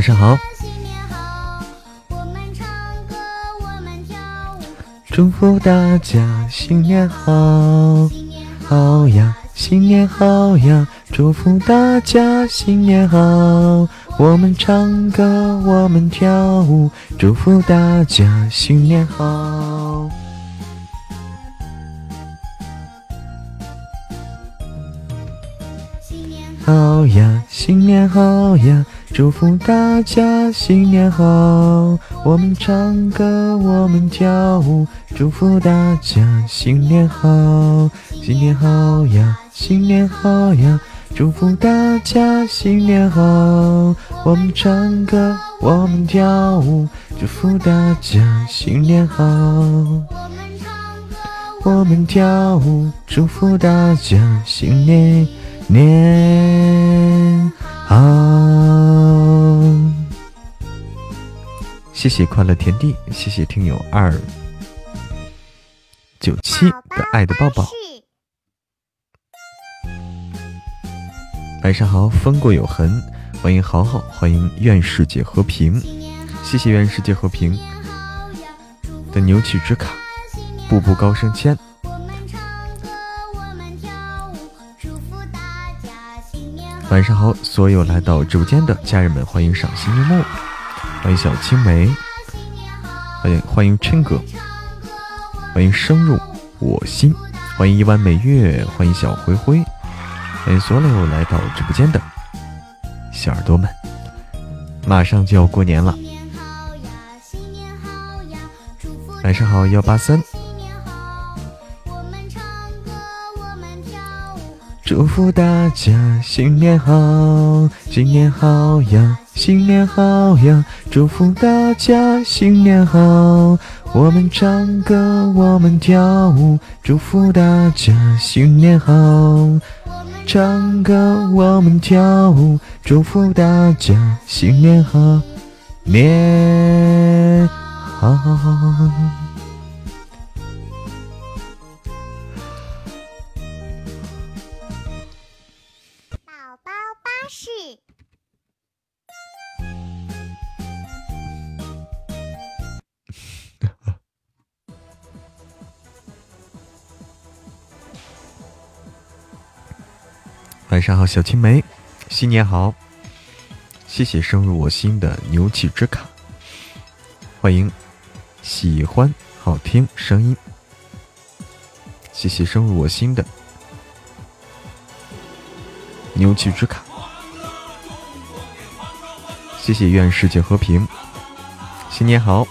晚上好。祝福大家新年好，好呀，新年好呀！祝福大家新年好，我们唱歌，我们跳舞，祝福大家新年好。好呀，新年好呀！祝福大家新年好，我们唱歌，我们跳舞，祝福大家新年好，新年好呀，新年好呀！祝福大家新年好，我们唱歌，我们跳舞，祝福大家新年好，我们唱，我们跳舞，祝福大家新年年。好，谢谢快乐田地，谢谢听友二九七的爱的抱抱。晚上好，风过有痕，欢迎好好，欢迎愿世界和平，谢谢愿世界和平的牛气之卡，步步高升签。晚上好，所有来到直播间的家人们，欢迎赏心悦目，欢迎小青梅，欢迎欢迎琛哥，欢迎深入我心，欢迎一弯美月，欢迎小灰灰，欢迎所有来到直播间的小耳朵们。马上就要过年了，晚上好幺八三。祝福大家新年好，新年好呀，新年好呀！祝福大家新年好，我们唱歌，我们跳舞，祝福大家新年好，唱歌，我们跳舞，祝福大家新年好，年好。晚上好，小青梅，新年好！谢谢深入我心的牛气之卡，欢迎喜欢好听声音，谢谢深入我心的牛气之卡，谢谢愿世界和平，新年好！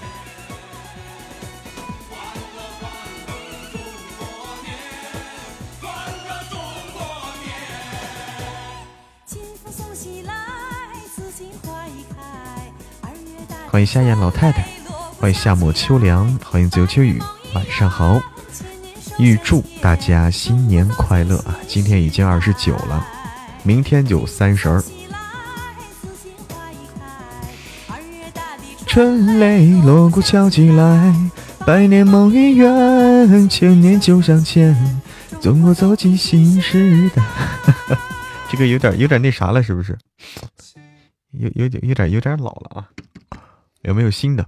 欢迎夏燕老太太，欢迎夏末秋凉，欢迎自由秋雨，晚上好！预祝大家新年快乐啊！今天已经二十九了，明天就三十儿。春雷锣鼓敲起来，百年梦已圆，千年就向前，中国走进新时代。这个有点有点那啥了，是不是？有有点有点有点老了啊！有没有新的？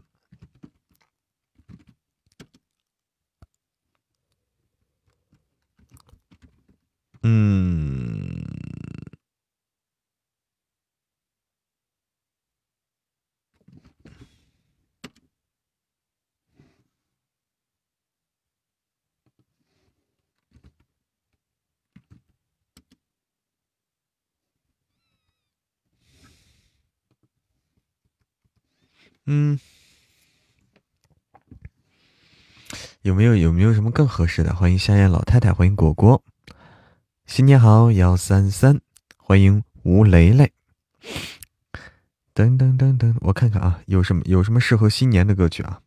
嗯，嗯，有没有有没有什么更合适的？欢迎夏燕老太太，欢迎果果，新年好幺三三，欢迎吴雷雷，噔噔噔噔，我看看啊，有什么有什么适合新年的歌曲啊？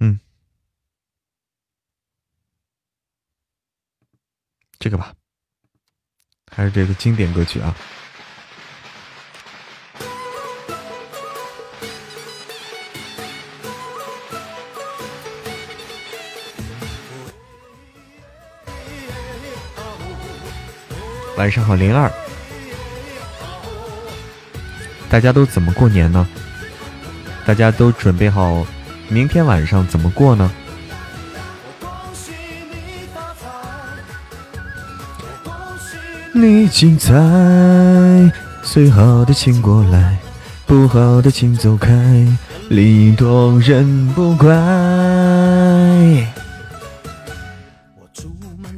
嗯，这个吧。还是这个经典歌曲啊！晚上好，零二。大家都怎么过年呢？大家都准备好明天晚上怎么过呢？你精彩，最好的请过来，不好的请走开，礼多人不怪。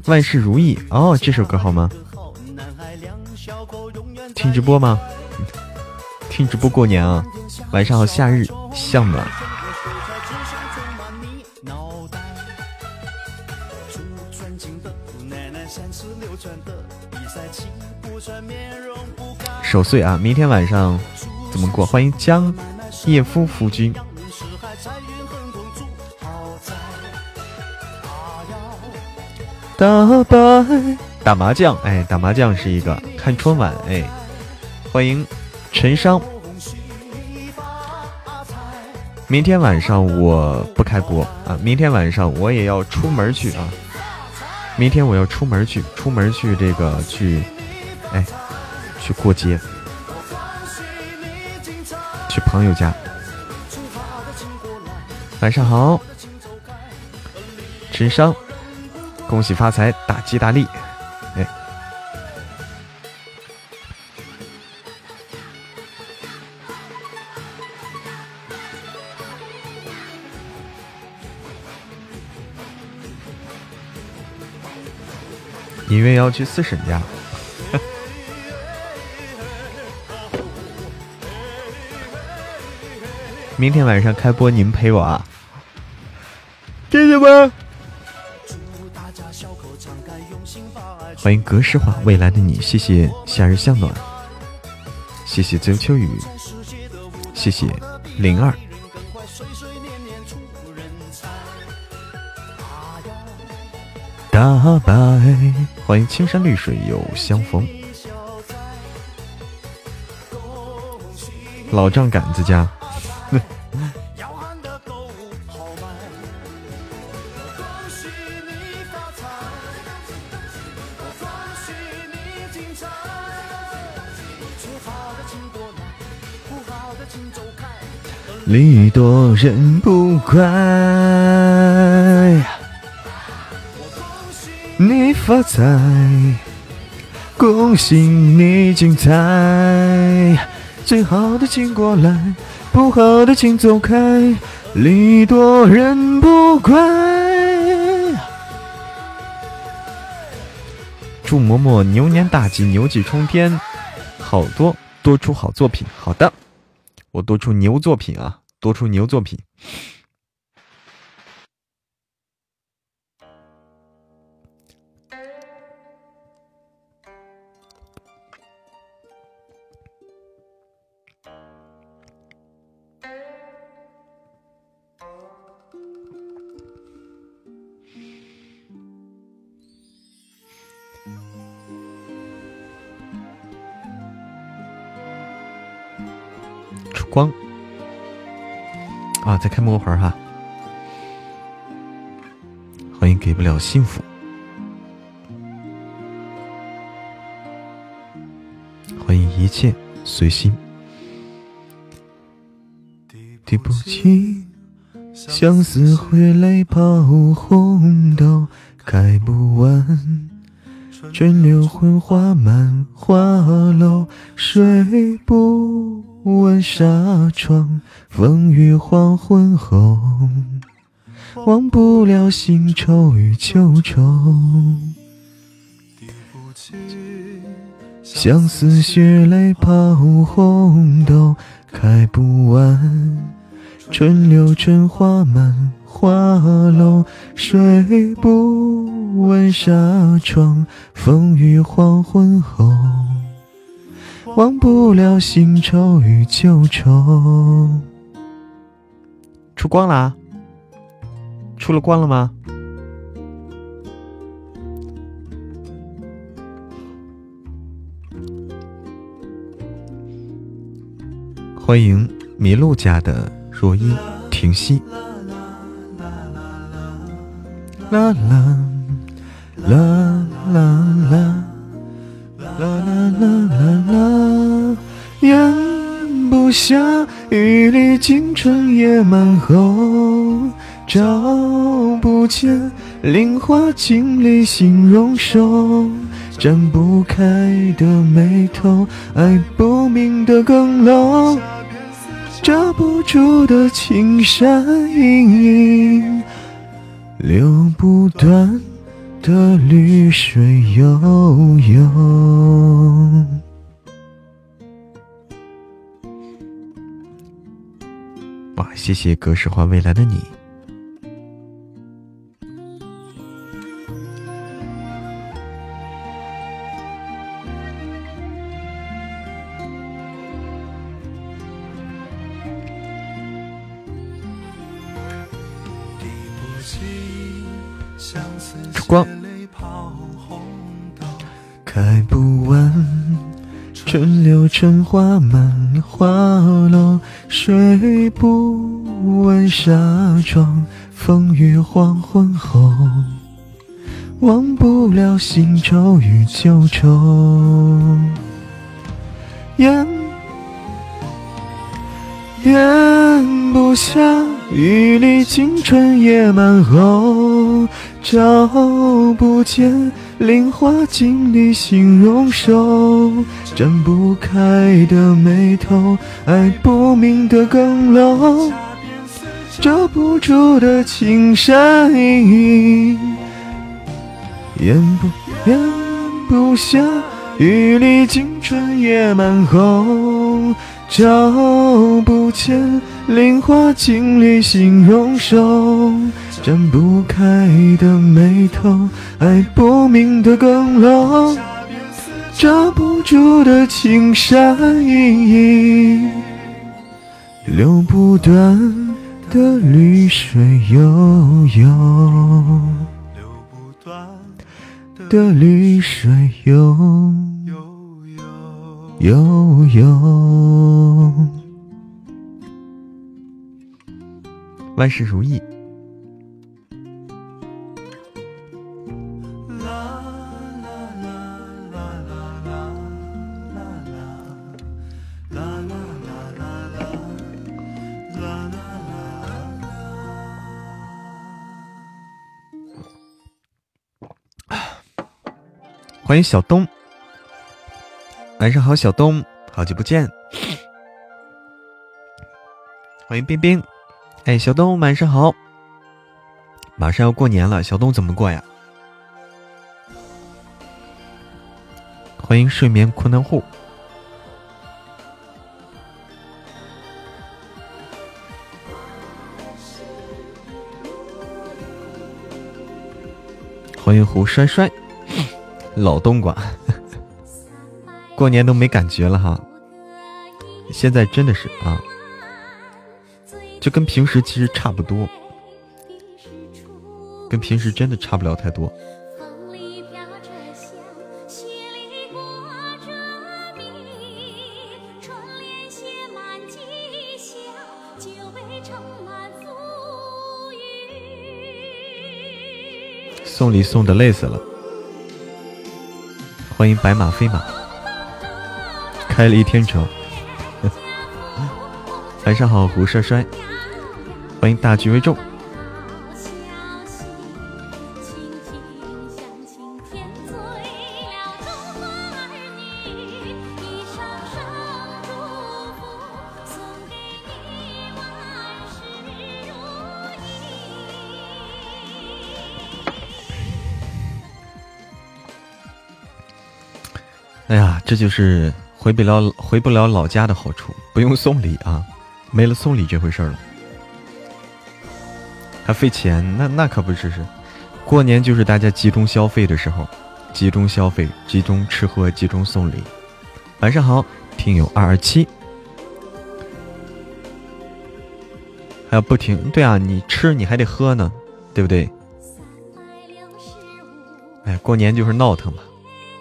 万事如意哦，这首歌好吗？听直播吗？听直播过年啊！晚上好，夏日向暖。守岁啊！明天晚上怎么过？欢迎江叶夫夫君。打牌打麻将，哎，打麻将是一个看春晚，哎，欢迎。陈商，明天晚上我不开播啊！明天晚上我也要出门去啊！明天我要出门去，出门去这个去，哎，去过节，去朋友家。晚上好，陈商，恭喜发财，大吉大利。音乐要去四婶家，明天晚上开播，你们陪我啊！谢谢们，欢迎格式化未来的你，谢谢夏日向暖，谢谢周秋雨，谢谢零二。大白，欢迎青山绿水又相逢。老丈杆子家，礼多人不怪。你发财，恭喜你精彩！最好的请过来，不好的请走开，礼多人不怪。祝嬷嬷牛年大吉，牛气冲天，好多多出好作品。好的，我多出牛作品啊，多出牛作品。光啊，再开魔牌哈！欢迎给不了幸福，欢迎一切随心。提不起相思会泪抛红豆，开不完春柳昏花满花楼，睡不。问纱窗，风雨黄昏后，忘不了新愁与旧愁。相思血泪抛红豆，开不完。春柳春花满花楼，睡不问纱窗，风雨黄昏后。忘不了新愁与旧愁。出光啦，出了光了吗？欢迎麋鹿家的若依婷兮。啦啦啦啦啦。啦啦啦啦啦，咽不下，雨里惊春野蛮后，找不见菱花镜里形容瘦，展不开的眉头，爱不明的更漏，遮不住的青山隐隐，流不断。的绿水悠悠。哇，谢谢格式化未来的你。光，开不完，春柳春花满花楼，睡不完纱窗，风雨黄昏后，忘不了新愁与旧愁，咽咽不下，雨里青春野蛮后。找不见菱花镜里形容瘦，展不开的眉头，爱不明的更漏，遮不住的青山隐隐，咽不咽不下，雨里青春野蛮后，找不见菱花镜里形容瘦。展不开的眉头，爱不明的更漏，遮不住的青山隐隐，流不断的绿水悠悠，流不断的绿水悠悠悠，万事如意。欢迎小东，晚上好，小东，好久不见。欢迎冰冰，哎，小东晚上好。马上要过年了，小东怎么过呀？欢迎睡眠困难户，欢迎胡帅帅。老冬瓜，过年都没感觉了哈。现在真的是啊，就跟平时其实差不多，跟平时真的差不了太多。送礼送的累死了。欢迎白马飞马，开了一天车。晚上好，胡帅帅。欢迎大局为重。这就是回不了回不了老家的好处，不用送礼啊，没了送礼这回事了，还费钱，那那可不是是，过年就是大家集中消费的时候，集中消费，集中吃喝，集中送礼。晚上好，听友二二七，还要不停，对啊，你吃你还得喝呢，对不对？哎，过年就是闹腾嘛，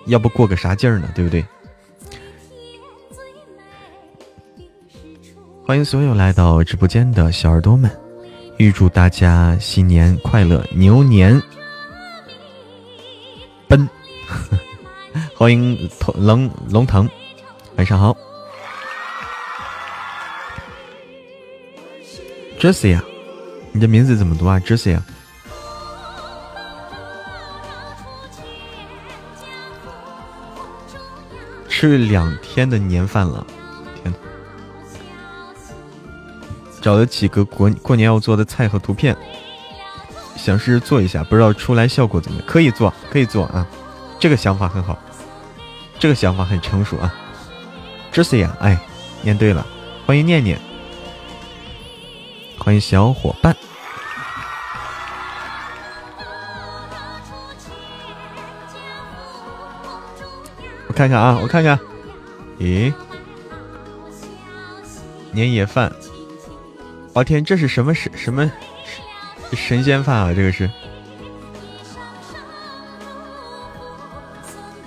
要不过个啥劲儿呢，对不对？欢迎所有来到直播间的小耳朵们，预祝大家新年快乐，牛年奔！欢迎龙龙腾，晚上好。，Jesse 啊，你的名字怎么读啊？Jesse 啊。吃两天的年饭了，找了几个过过年要做的菜和图片，想试试做一下，不知道出来效果怎么样？可以做，可以做啊！这个想法很好，这个想法很成熟啊！Jessie 啊，哎，念对了，欢迎念念，欢迎小伙伴。我看看啊，我看看，咦，年夜饭，我天，这是什么神什么神仙饭啊？这个是，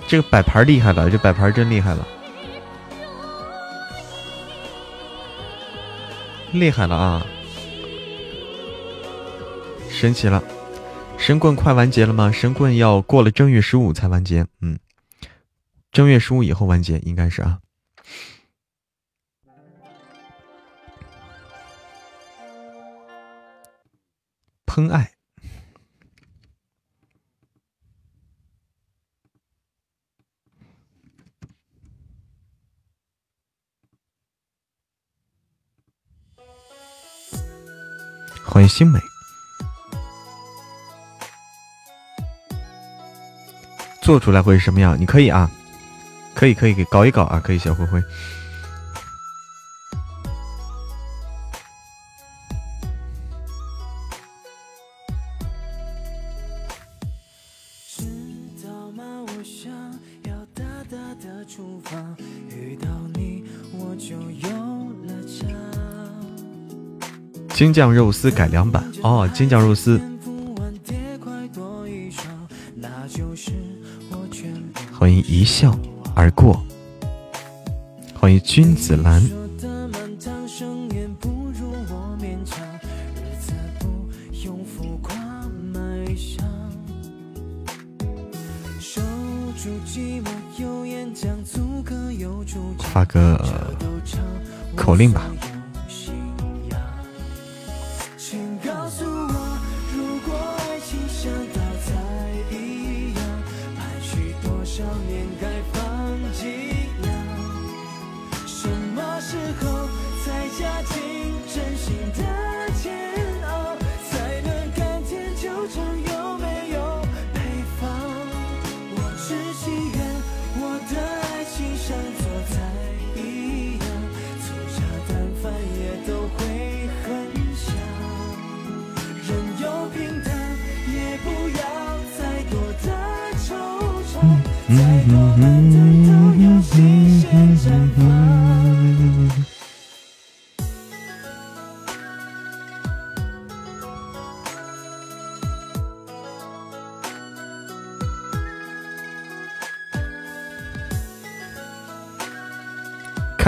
这个摆盘厉害了，这摆盘真厉害了，厉害了啊，神奇了！神棍快完结了吗？神棍要过了正月十五才完结，嗯。正月十五以后完结，应该是啊。喷爱，欢迎新美，做出来会是什么样？你可以啊。可以可以给搞一搞啊！可以小灰灰。京酱肉丝改良版哦，京酱肉丝。欢迎一笑。而过，欢迎君子兰。发个口令吧。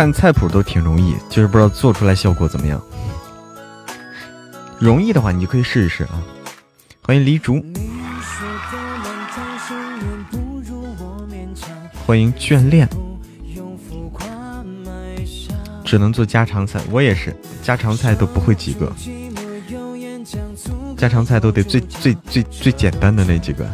看菜谱都挺容易，就是不知道做出来效果怎么样。容易的话，你就可以试一试啊！欢迎黎竹，欢迎眷恋，只能做家常菜，我也是，家常菜都不会几个，家常菜都得最最最最简单的那几个。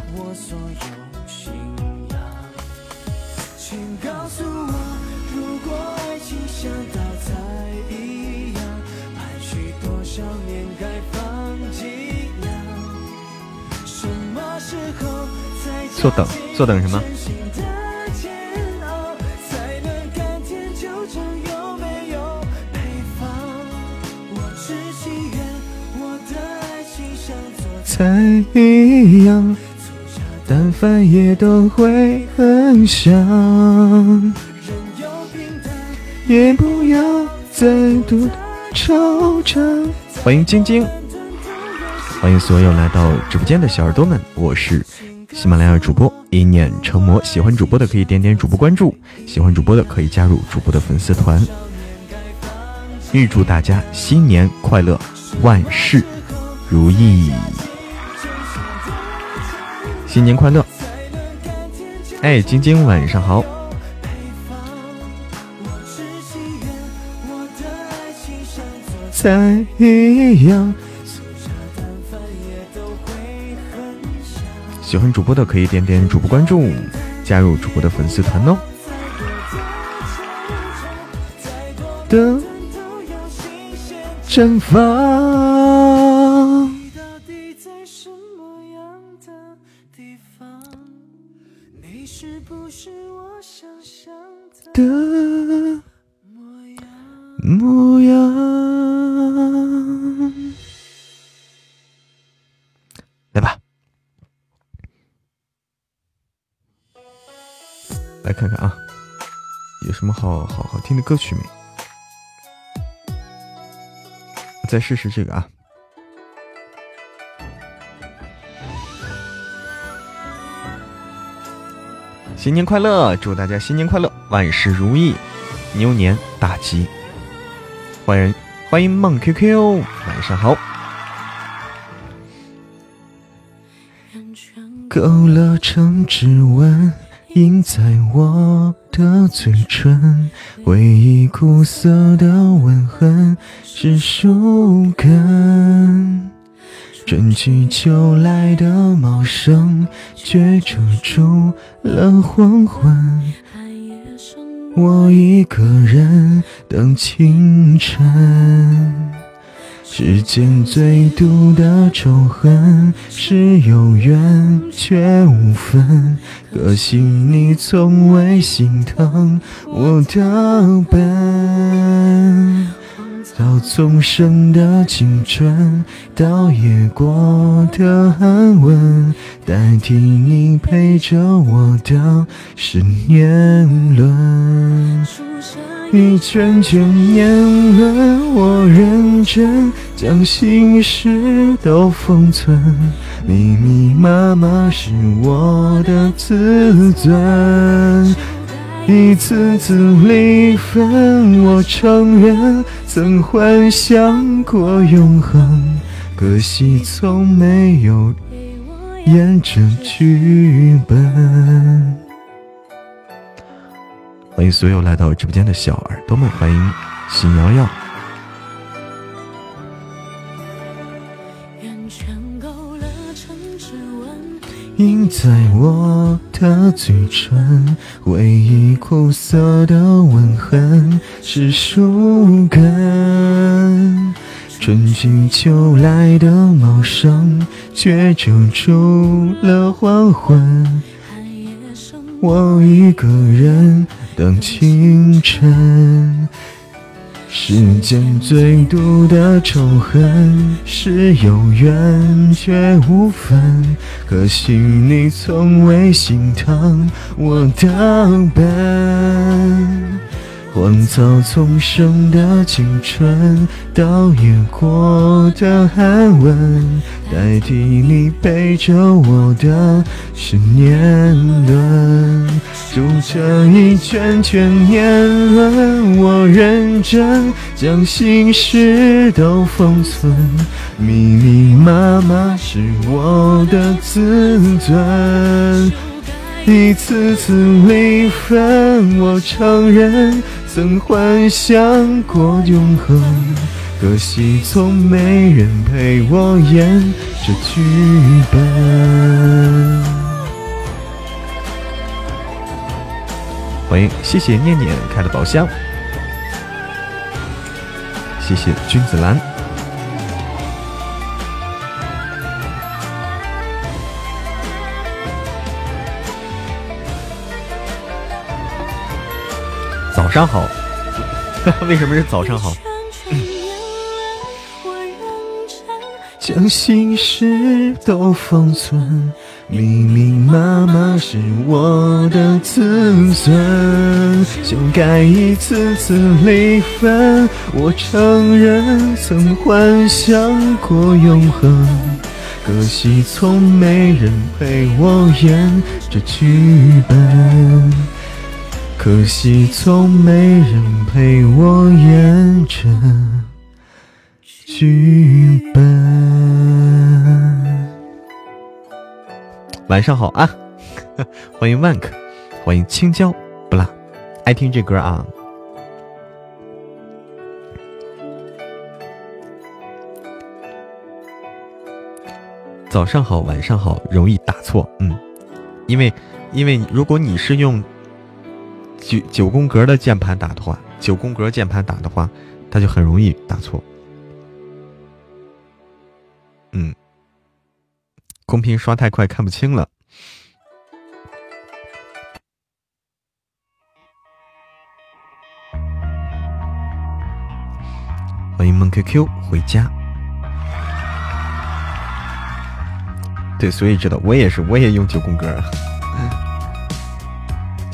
坐等，什么？菜一样，但凡也都会很香。也不要再多惆怅。欢迎晶晶，欢迎所有来到直播间的小耳朵们，我是。喜马拉雅主播一念成魔，喜欢主播的可以点点主播关注，喜欢主播的可以加入主播的粉丝团。预祝大家新年快乐，万事如意！新年快乐！哎，晶晶晚上好。再一样喜欢主播的可以点点主播关注，加入主播的粉丝团哦。的绽放。的模样。来吧，来看看啊，有什么好好好听的歌曲没？再试试这个啊。新年快乐！祝大家新年快乐，万事如意，牛年大吉！欢迎欢迎梦 QQ，晚上好。勾勒成指纹，印在我的嘴唇，唯一苦涩的吻痕是树根。春去秋来的茂盛，却遮住了黄昏。我一个人等清晨。世间最毒的仇恨，是有缘却无分。可惜你从未心疼我的笨。到纵生的青春，倒也过的安稳，代替你陪着我的是年轮。一圈圈年轮，我认真将心事都封存，密密麻麻是我的自尊。一次次离分，我承认曾幻想过永恒，可惜从没有演这剧本。欢迎所有来到直播间的小耳朵们，欢迎喜瑶瑶。印在我的嘴唇，回忆苦涩的吻痕是树根。春去秋来的茂盛，却遮住了黄昏。我一个人等清晨。世间最毒的仇恨，是有缘却无分。可惜你从未心疼我的笨。荒草丛生的青春，倒也过得安稳。代替你陪着我的是年轮，数着一圈圈年轮，我认真将心事都封存，密密麻麻是我的自尊。一次次离分，我承认曾幻想过永恒，可惜从没人陪我演这剧本。欢迎，谢谢念念开的宝箱，谢谢君子兰。上好，为什么是早上好？将心事都封存，密密麻麻是我的自尊。修改一次次离分，我承认曾幻想过永恒，可惜从没人陪我演这剧本。可惜，从没人陪我演这剧本。晚上好啊，欢迎万克。欢迎青椒不辣，爱听这歌啊。早上好，晚上好，容易打错，嗯，因为，因为如果你是用九九宫格的键盘打的话，九宫格键盘打的话，它就很容易打错。嗯，公屏刷太快看不清了。欢迎梦 QQ 回家。对，所以知道我也是，我也用九宫格，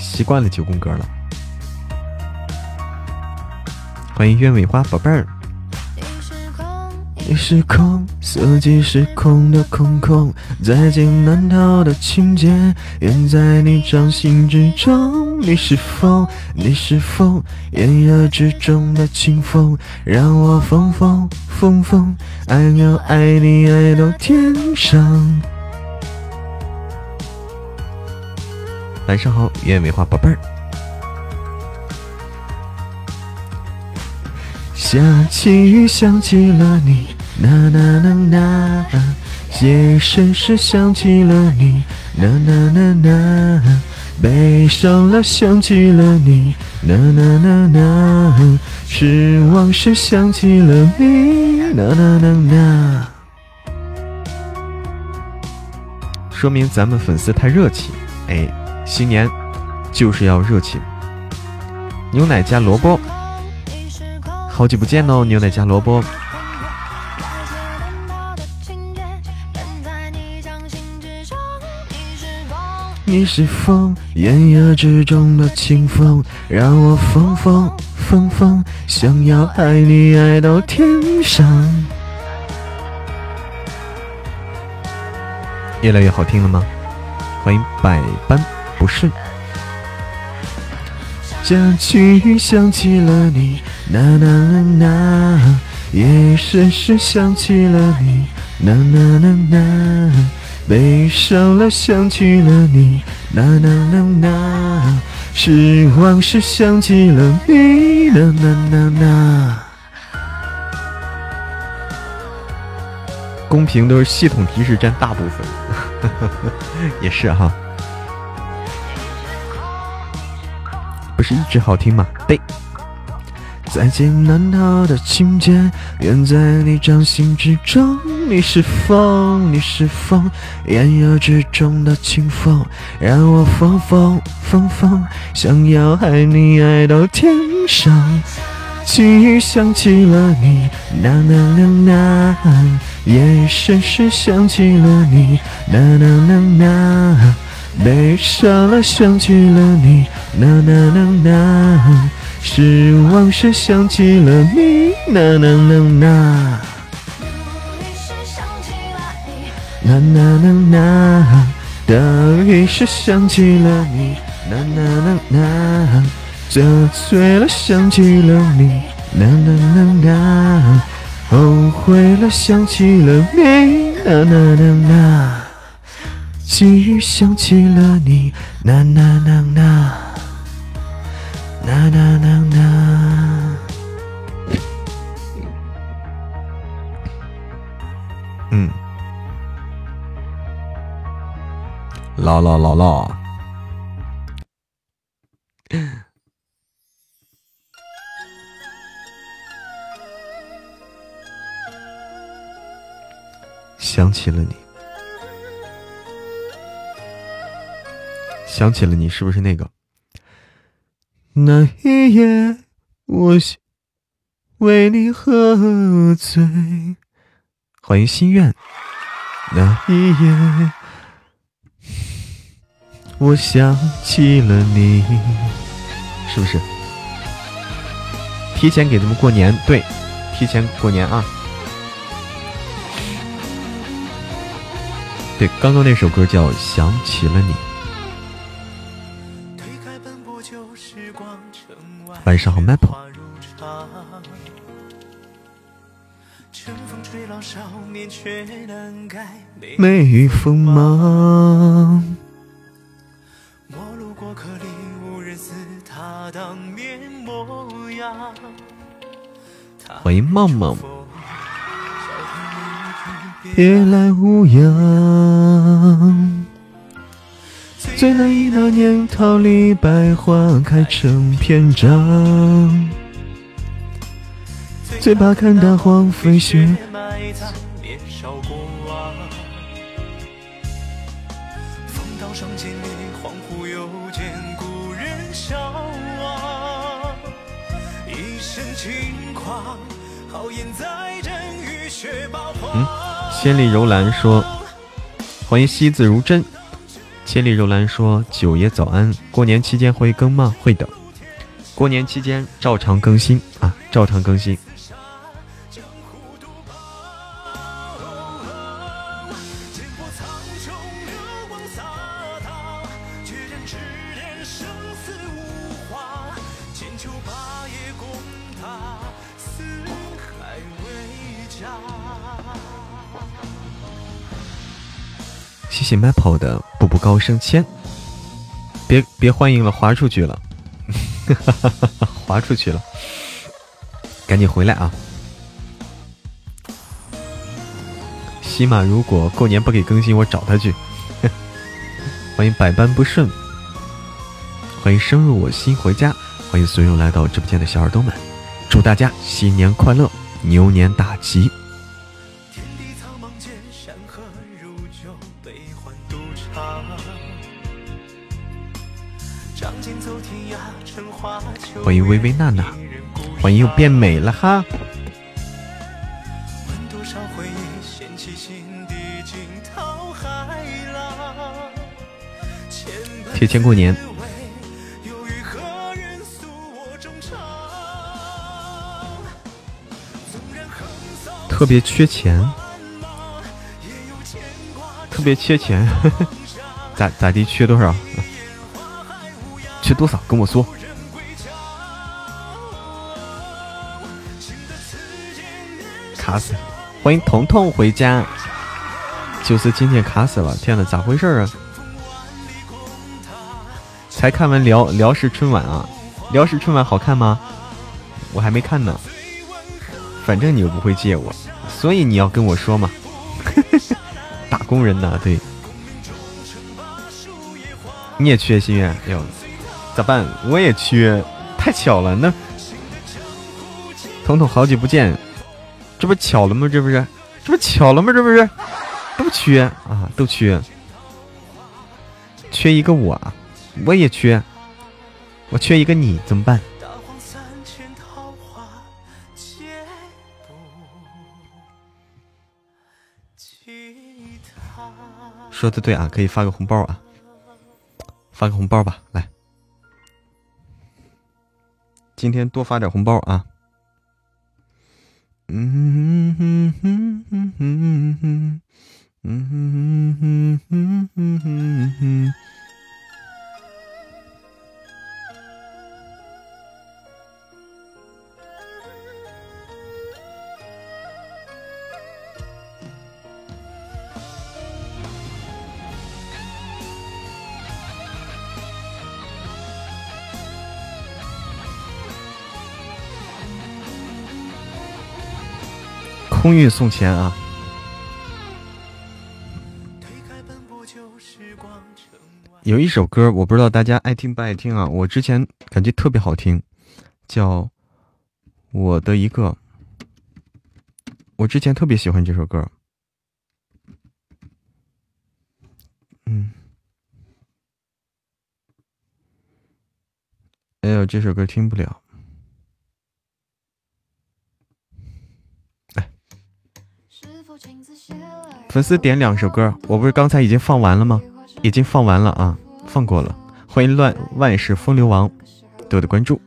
习惯了九宫格了。欢迎鸢尾花宝贝儿。你是空，四季是空的空空，再见难逃的情节，远在你掌心之中。你是风，你是风，炎热之中的清风，让我疯疯疯疯，爱要爱你爱到天上。晚上好，鸢尾花宝贝儿。下起雨，想起了你，呐呐呐呐。夜深时想起了你，呐呐呐呐。悲伤了，想起了你，呐呐呐呐。失望时想起了你，呐呐呐呐。说明咱们粉丝太热情，哎。新年就是要热情，牛奶加萝卜，好久不见哦，牛奶加萝卜。你是风，炎热之中的清风，让我疯疯疯疯，想要爱你爱到天上。越来越好听了吗？欢迎百般。不是，想起想起了你，呐呐呐呐，夜深时想起了你，呐呐呐呐，悲伤了想起了你，呐呐呐呐，失望时想起了你，呐呐呐呐。公屏都是系统提示占大部分，也是哈。是一直好听吗？对。再见难逃的情节，愿在你掌心之中。你是风，你是风，炎热之中的清风，让我疯疯疯疯，想要爱你爱到天上。轻雨想起了你，呐呐呐呐，夜深时想起了你，呐呐呐呐。悲伤了，想起了你，呐呐呐呐；失望时想起了你，呐呐呐呐。呐呐呐呐，得意时想起了你，呐呐呐呐；酒醉了想起了你，呐呐呐呐；后悔了想起了你，呐呐呐呐。细雨想起了你，呐呐呐呐，呐呐呐呐。嗯，啦啦啦啦，想起了你。想起了你，是不是那个？那一夜，我为你喝醉。欢迎心愿。那一夜，我想起了你，是不是？提前给他们过年，对，提前过年啊。对，刚刚那首歌叫《想起了你》。晚上好，Maple。没锋芒。路过里，无人似他当年模样。欢迎梦梦，别来无恙。最难一那年，桃李百花开成篇章。最怕看大荒飞雪埋葬年少过往。风刀霜剑里，恍惚又见故人笑望。一身轻狂，豪言在阵雨雪霸王。嗯，千里柔兰说。欢迎惜字如针，千里柔兰说：“九爷早安，过年期间会更吗？会的，过年期间照常更新啊，照常更新。”谢谢 Maple 的步步高升签，别别欢迎了，滑出去了，滑出去了，赶紧回来啊！西马如果过年不给更新，我找他去。欢迎百般不顺，欢迎深入我心回家，欢迎所有来到直播间的小耳朵们，祝大家新年快乐，牛年大吉！欢迎微微娜娜，欢迎又变美了哈！提前过年，特别缺钱，特别缺钱，咋咋地？缺多少？缺多少？跟我说。卡死！欢迎彤彤回家，就是今天卡死了。天呐，咋回事啊？才看完辽辽视春晚啊？辽视春晚好看吗？我还没看呢。反正你又不会借我，所以你要跟我说嘛。打工人呐，对。你也缺心愿？哎呦，咋办？我也缺，太巧了。那彤彤，好久不见。这不巧了吗？这不是，这不巧了吗？这不是，都缺啊，都缺，缺一个我，我也缺，我缺一个你，怎么办？说的对啊，可以发个红包啊，发个红包吧，来，今天多发点红包啊。嗯空运送钱啊！有一首歌，我不知道大家爱听不爱听啊。我之前感觉特别好听，叫《我的一个》。我之前特别喜欢这首歌。嗯。哎呦，这首歌听不了。粉丝点两首歌，我不是刚才已经放完了吗？已经放完了啊，放过了。欢迎乱万世风流王，对我的关注。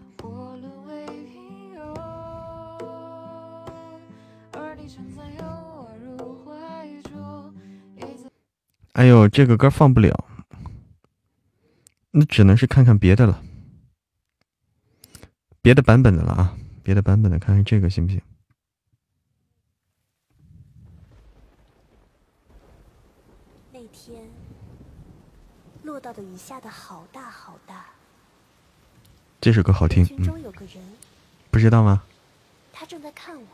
哎呦，这个歌放不了，那只能是看看别的了，别的版本的了啊，别的版本的，看看这个行不行？到的雨下的好大好大。这首歌好听，嗯，不不知道吗？他正在看我，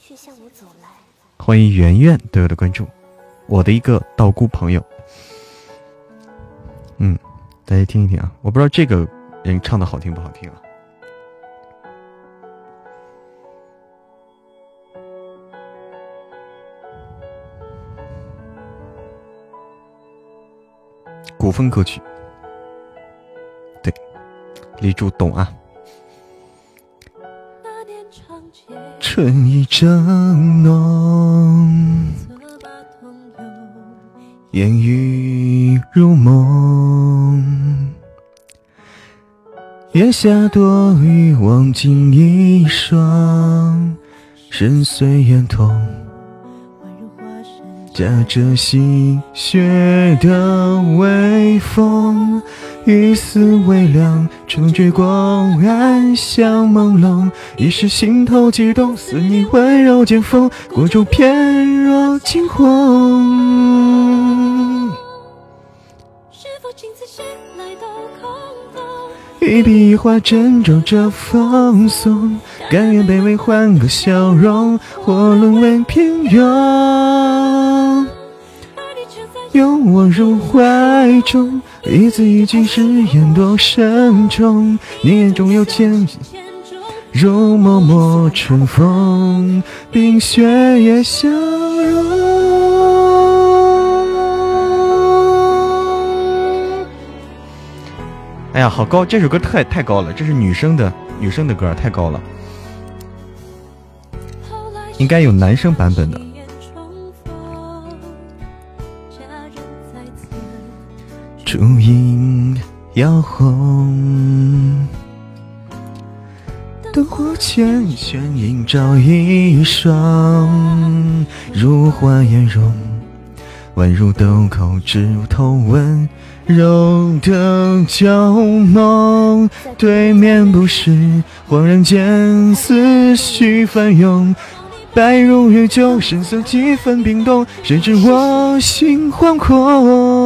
却向我走来。欢迎圆圆对我的关注，我的一个道姑朋友。嗯，大家听一听啊，我不知道这个人唱的好听不好听啊。古风歌曲，对，李柱懂啊。春意正浓，烟雨如梦。檐下多雨，望尽一双，深邃眼瞳。夹着细雪的微风，一丝微凉，终觉光暗香朦胧。一时心头悸动，似你温柔剑锋，裹住翩若惊鸿。一笔一画，斟酌着放松，甘愿卑微换个笑容，或沦为平庸。拥我入怀中，一字一句誓言多慎重。你眼中有千金，如脉脉春风，冰雪也相融。哎呀，好高！这首歌太太高了，这是女生的女生的歌，太高了，应该有男生版本的。烛影摇红，灯火前悬映照一双如花颜容，宛如豆蔻枝头温柔的娇梦。对面不识，恍然间思绪翻涌，白如玉酒，神色几分冰冻，谁知我心惶恐。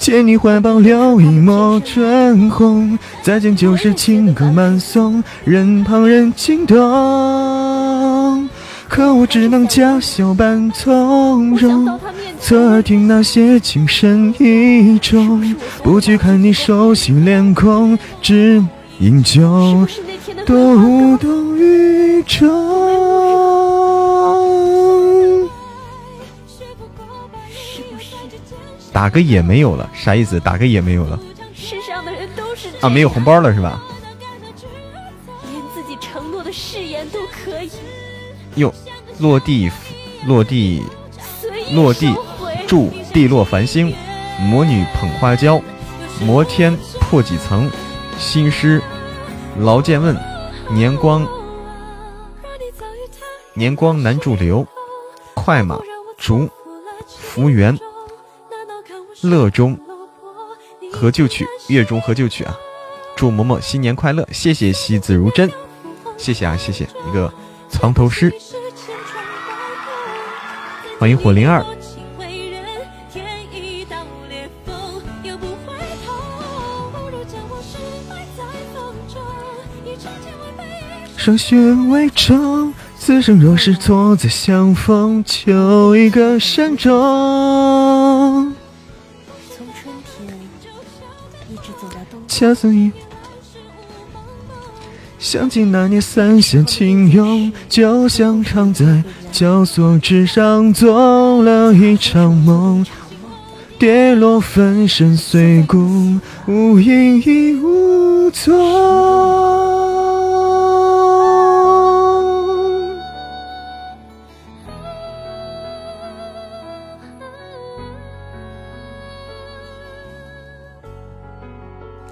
借你怀抱留一抹春红，再见旧时情歌慢诵，任旁人惊动。可我只能假笑扮从容，侧耳听那些情深意重，不去看你熟悉脸孔，只饮酒，多无动于衷。打个也没有了，啥意思？打个也没有了。世上的人都是啊，没有红包了是吧？连自己承诺的誓言都可以。哟，落地，落地，落地，祝地落繁星，魔女捧花椒，摩天破几层，新诗，劳健问，年光，年光难驻留，快马竹，福缘。乐中何旧曲，月中何旧曲啊！祝嬷嬷新年快乐！谢谢惜字如真，谢谢啊，谢谢一个藏头诗。欢迎火灵儿。霜雪未成，此生若是错再相逢，求一个善终。恰似你，想起那年三峡情拥，就像躺在绞索之上做了一场梦，跌落粉身碎骨，无影亦无踪。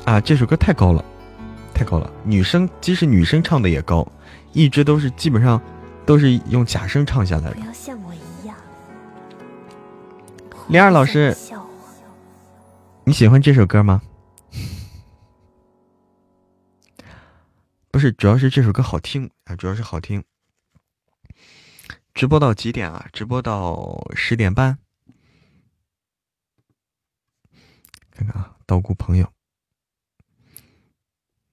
啊，这首歌太高了，太高了。女生即使女生唱的也高，一直都是基本上都是用假声唱下来的。不要像我一样。灵儿老师，你喜欢这首歌吗？不是，主要是这首歌好听啊，主要是好听。直播到几点啊？直播到十点半。看看啊，道姑朋友。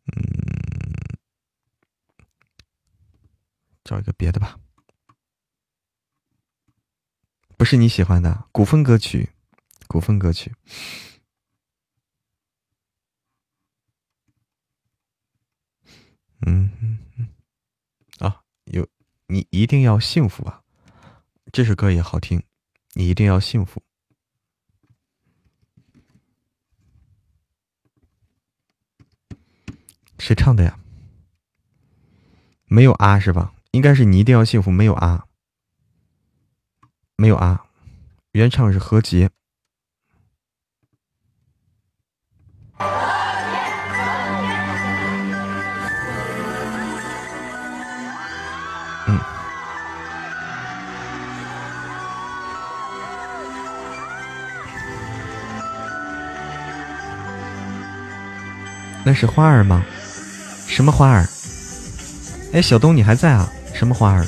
嗯找一个别的吧，不是你喜欢的古风歌曲，古风歌曲。嗯，啊，有你一定要幸福啊！这首歌也好听，你一定要幸福。谁唱的呀？没有啊，是吧？应该是你一定要幸福，没有啊，没有啊，原唱是何洁。那是花儿吗？什么花儿？哎，小东，你还在啊？什么花儿？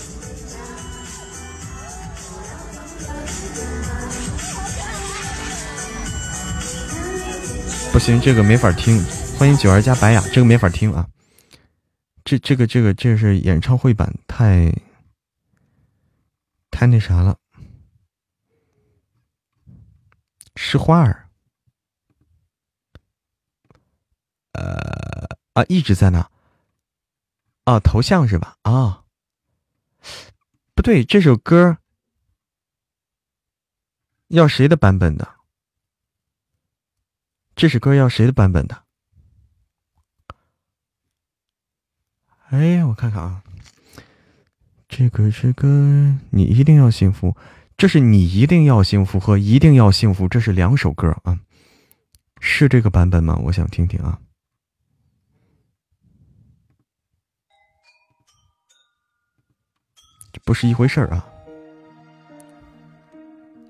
不行，这个没法听。欢迎九儿加白雅，这个没法听啊。这、这个、这个，这是演唱会版，太、太那啥了。是花儿。呃啊，一直在那。啊，头像是吧？啊。不对，这首歌要谁的版本的？这首歌要谁的版本的？哎，我看看啊，这个这个，你一定要幸福，这是你一定要幸福和一定要幸福，这是两首歌啊，是这个版本吗？我想听听啊，不是一回事儿啊，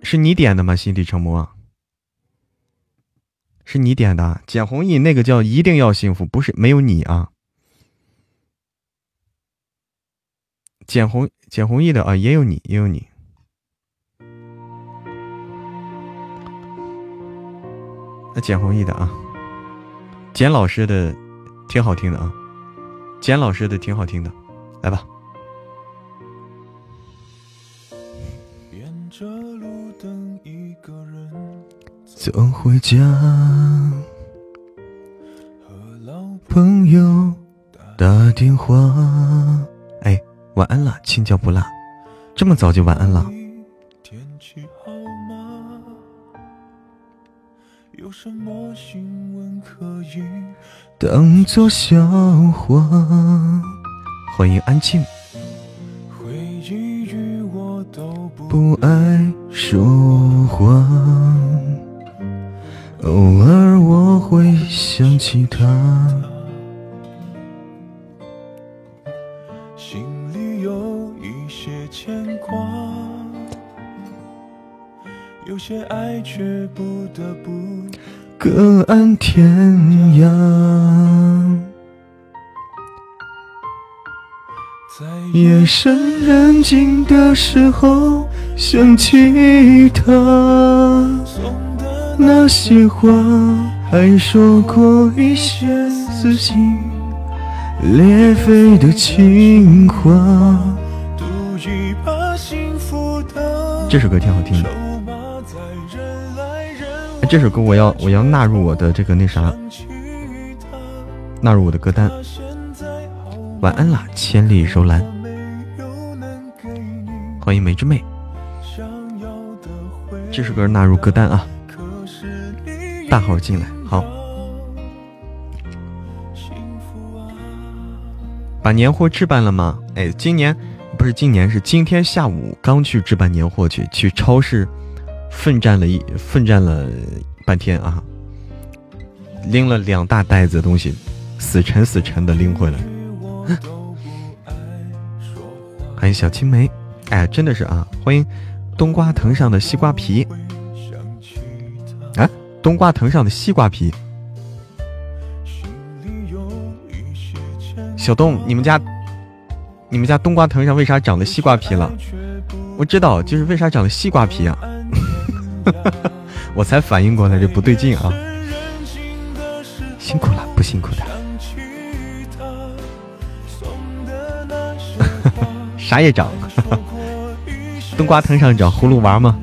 是你点的吗？心底成魔。是你点的，简弘毅那个叫一定要幸福，不是没有你啊。简弘简弘毅的啊，也有你，也有你。那简弘毅的啊，简老师的挺好听的啊，简老师的挺好听的，来吧。走回家，和朋友打电话。哎，晚安了，青椒不辣，这么早就晚安了。天气好吗？有什么新闻可以当作笑话。欢迎安静。回忆与我都不爱说谎。偶尔我会想起他，心里有一些牵挂，有些爱却不得不各安天涯。在夜深人静的时候想起他。那些话，还说过一些撕心裂肺的情话。这首歌挺好听的，这首歌我要我要纳入我的这个那啥，纳入我的歌单。晚安啦，千里柔兰，欢迎梅之妹，这首歌纳入歌单啊。大号进来，好，把年货置办了吗？哎，今年不是今年，是今天下午刚去置办年货去，去超市奋战了一奋战了半天啊，拎了两大袋子东西，死沉死沉的拎回来。欢迎小青梅，哎，真的是啊，欢迎冬瓜藤上的西瓜皮。冬瓜藤上的西瓜皮。小东，你们家你们家冬瓜藤上为啥长的西瓜皮了？我知道，就是为啥长的西瓜皮啊。我才反应过来这不对劲啊。辛苦了，不辛苦的。啥也长，冬瓜藤上长葫芦娃吗？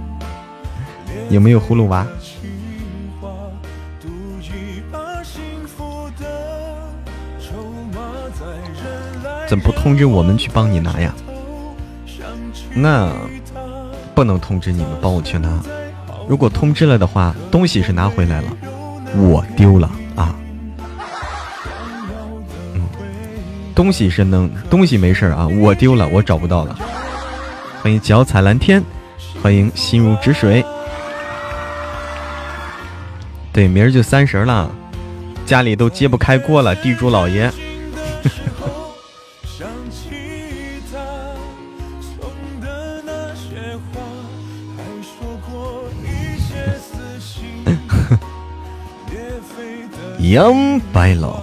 有没有葫芦娃？怎么不通知我们去帮你拿呀？那不能通知你们帮我去拿。如果通知了的话，东西是拿回来了，我丢了啊。嗯，东西是能，东西没事啊，我丢了，我找不到了。欢迎脚踩蓝天，欢迎心如止水。对，明儿就三十了，家里都揭不开锅了，地主老爷。杨白老，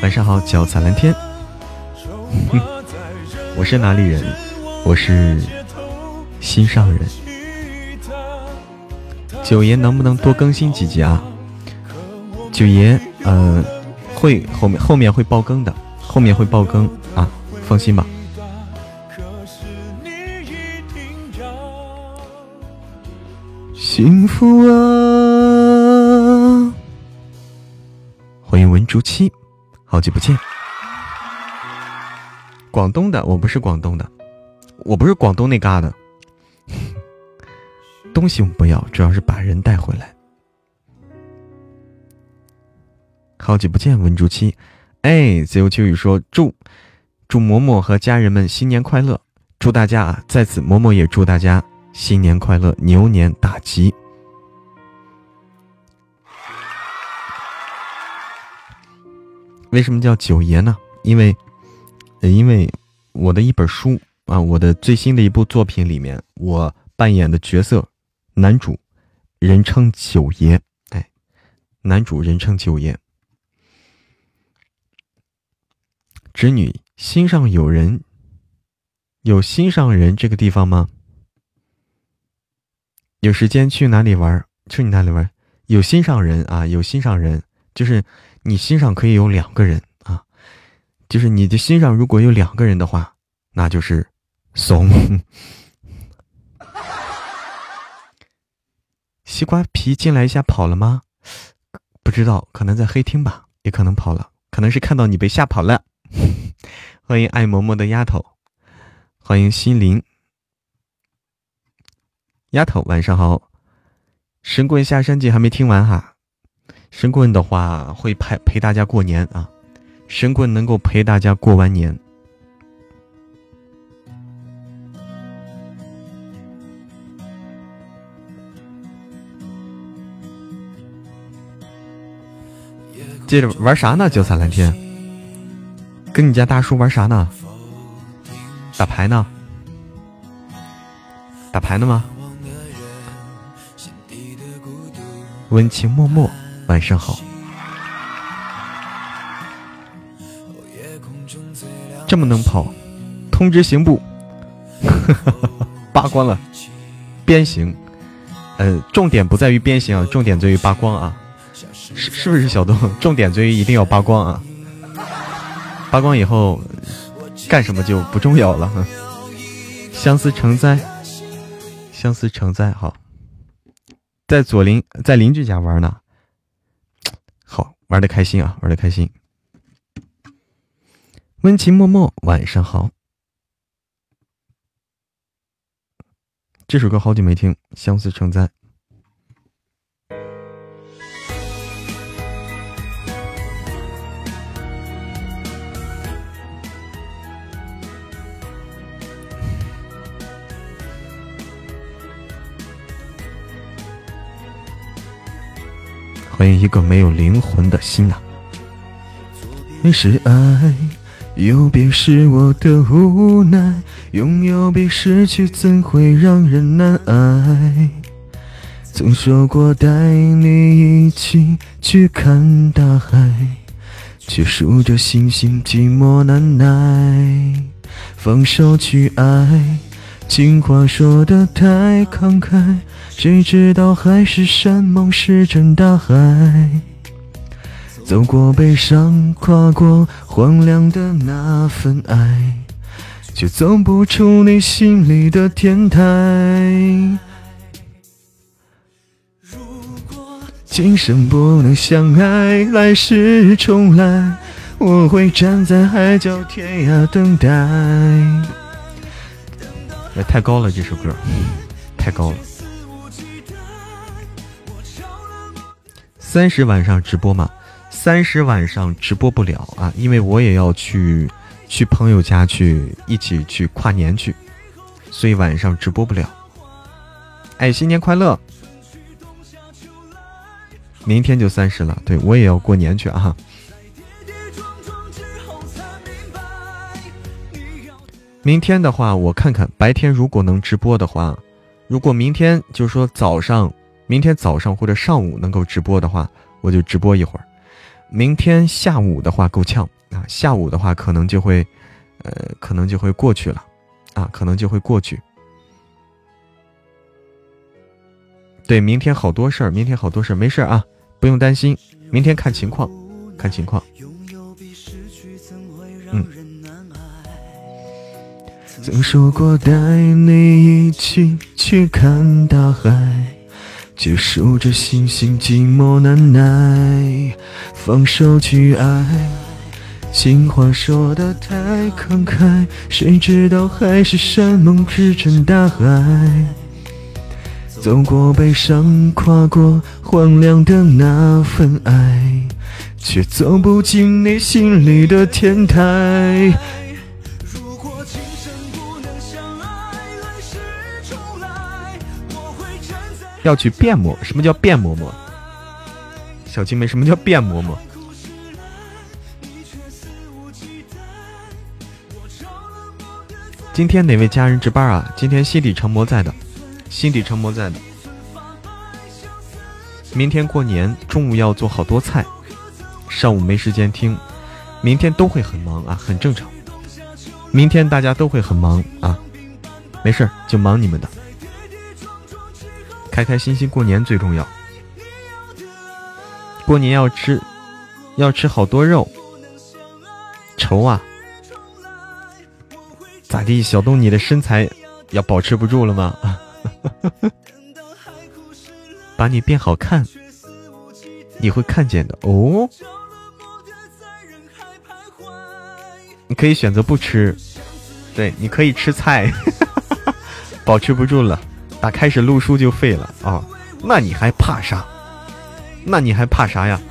晚上好，脚踩蓝天。我是哪里人？我是心上人。九爷能不能多更新几集啊？九爷，呃，会后面后面会爆更的，后面会爆更啊，放心吧。幸福啊！竹七，好久不见。广东的，我不是广东的，我不是广东那嘎的。东西我们不要，主要是把人带回来。好久不见，文竹七。哎，自由秋雨说祝祝嬷嬷和家人们新年快乐，祝大家啊，在此嬷嬷也祝大家新年快乐，牛年大吉。为什么叫九爷呢？因为。因为我的一本书啊，我的最新的一部作品里面，我扮演的角色男主，人称九爷。哎，男主人称九爷。侄女心上有人，有心上人这个地方吗？有时间去哪里玩？去你那里玩？有心上人啊，有心上人，就是你心上可以有两个人啊。就是你的心上如果有两个人的话，那就是怂。西瓜皮进来一下跑了吗？不知道，可能在黑厅吧，也可能跑了，可能是看到你被吓跑了。欢迎爱嬷嬷的丫头，欢迎心灵丫头，晚上好。神棍下山记还没听完哈，神棍的话会陪陪大家过年啊。神棍能够陪大家过完年。接着玩啥呢？九彩蓝天，跟你家大叔玩啥呢？打牌呢？打牌呢吗？温情脉脉，晚上好。这么能跑，通知刑部，扒光了，鞭刑。呃，重点不在于鞭刑啊，重点在于扒光啊，是是不是小东？重点在于一定要扒光啊，扒光以后干什么就不重要了。相思成灾，相思成灾。好，在左邻在邻居家玩呢，玩的开心啊，玩的开心。温情脉脉，晚上好。这首歌好久没听，《相思成灾》。欢迎一个没有灵魂的心啊！你是爱。有别是我的无奈，拥有比失去怎会让人难挨？曾说过带你一起去看大海，却数着星星寂寞难耐。放手去爱，情话说的太慷慨，谁知道海誓山盟石沉大海。走过悲伤，跨过荒凉的那份爱，却走不出你心里的天台。如果今生不能相爱，来世重来，我会站在海角天涯等待。哎，太高了，这首歌太高了。三十晚上直播吗？三十晚上直播不了啊，因为我也要去去朋友家去一起去跨年去，所以晚上直播不了。哎，新年快乐！明天就三十了，对我也要过年去啊。明天的话，我看看白天如果能直播的话，如果明天就是说早上，明天早上或者上午能够直播的话，我就直播一会儿。明天下午的话够呛啊，下午的话可能就会，呃，可能就会过去了，啊，可能就会过去。对，明天好多事儿，明天好多事儿，没事啊。不用担心，明天看情况，看情况。嗯。曾说过带你一起去看大海，结束这星星寂寞难耐，放手去爱。情话说的太慷慨，谁知道海誓山盟石沉大海。走过悲伤，跨过荒凉的那份爱，却走不进你心里的天台。要去变魔？什么叫变魔魔？小青梅，什么叫变魔魔？今天哪位家人值班啊？今天心底成魔在的。心底成魔在的。明天过年，中午要做好多菜，上午没时间听，明天都会很忙啊，很正常。明天大家都会很忙啊，没事就忙你们的，开开心心过年最重要。过年要吃，要吃好多肉，愁啊！咋地，小东，你的身材要保持不住了吗？把你变好看，你会看见的哦。你可以选择不吃，对，你可以吃菜，保持不住了，打开始录书就废了啊！那你还怕啥？那你还怕啥呀？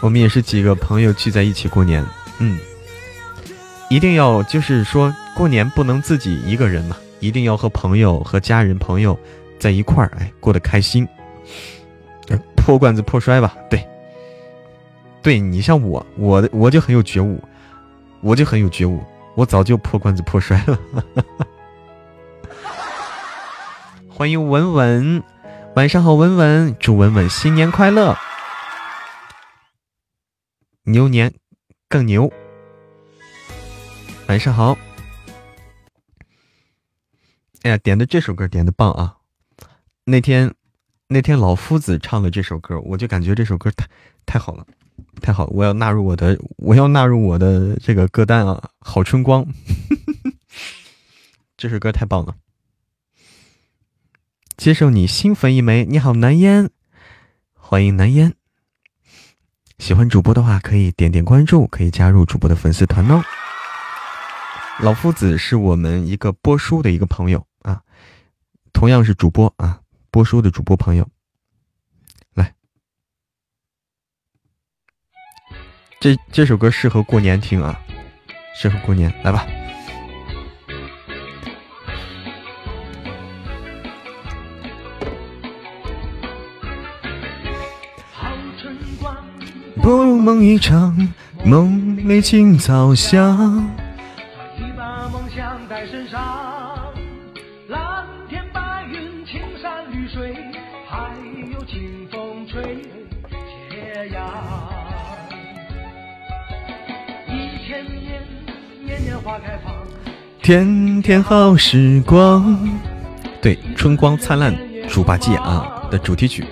我们也是几个朋友聚在一起过年，嗯。一定要就是说过年不能自己一个人嘛，一定要和朋友、和家人、朋友在一块儿，哎，过得开心。破罐子破摔吧，对，对你像我，我我就很有觉悟，我就很有觉悟，我早就破罐子破摔了。欢迎文文，晚上好，文文，祝文文新年快乐，牛年更牛。晚上好，哎呀，点的这首歌点的棒啊！那天那天老夫子唱的这首歌，我就感觉这首歌太太好了，太好！我要纳入我的，我要纳入我的这个歌单啊！好春光，这首歌太棒了！接受你新粉一枚，你好南烟，欢迎南烟。喜欢主播的话，可以点点关注，可以加入主播的粉丝团哦。老夫子是我们一个播书的一个朋友啊，同样是主播啊，播书的主播朋友，这这首歌适合过年听啊，适合过年，来吧。不如梦一场，梦里青草香。天天好时光，对，春光灿烂猪八戒啊的主题曲。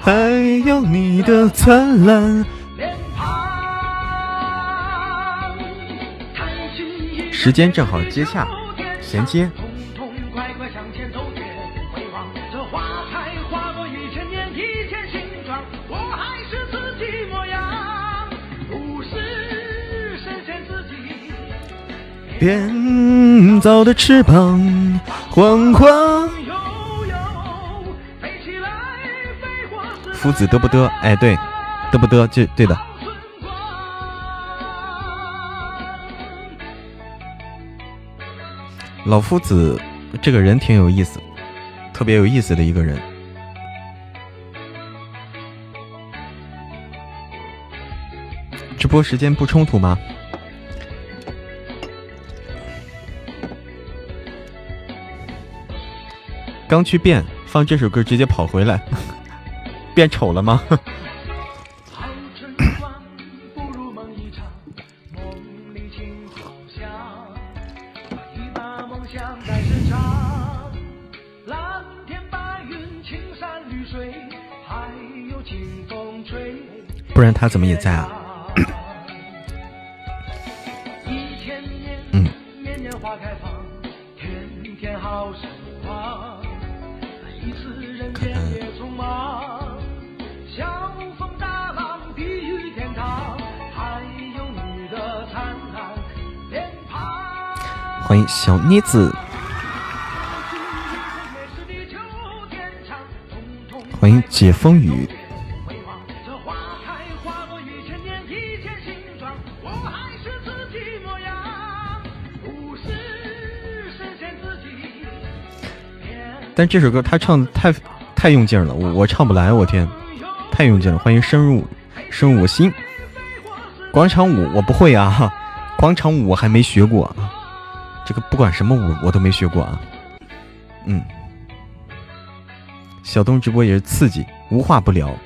还有你的灿烂。时间正好接洽，衔接。变造的翅膀，缓缓。夫子得不得？哎，对，得不得？就对的。老夫子这个人挺有意思，特别有意思的一个人。直播时间不冲突吗？刚去变，放这首歌直接跑回来，变丑了吗？不然他怎么也在啊？欢迎小妮子，欢迎解风雨。但这首歌他唱的太太用劲了，我我唱不来，我天，太用劲了！欢迎深入深入我心，广场舞我不会啊，广场舞我还没学过。这个不管什么舞我都没学过啊，嗯，小东直播也是刺激，无话不聊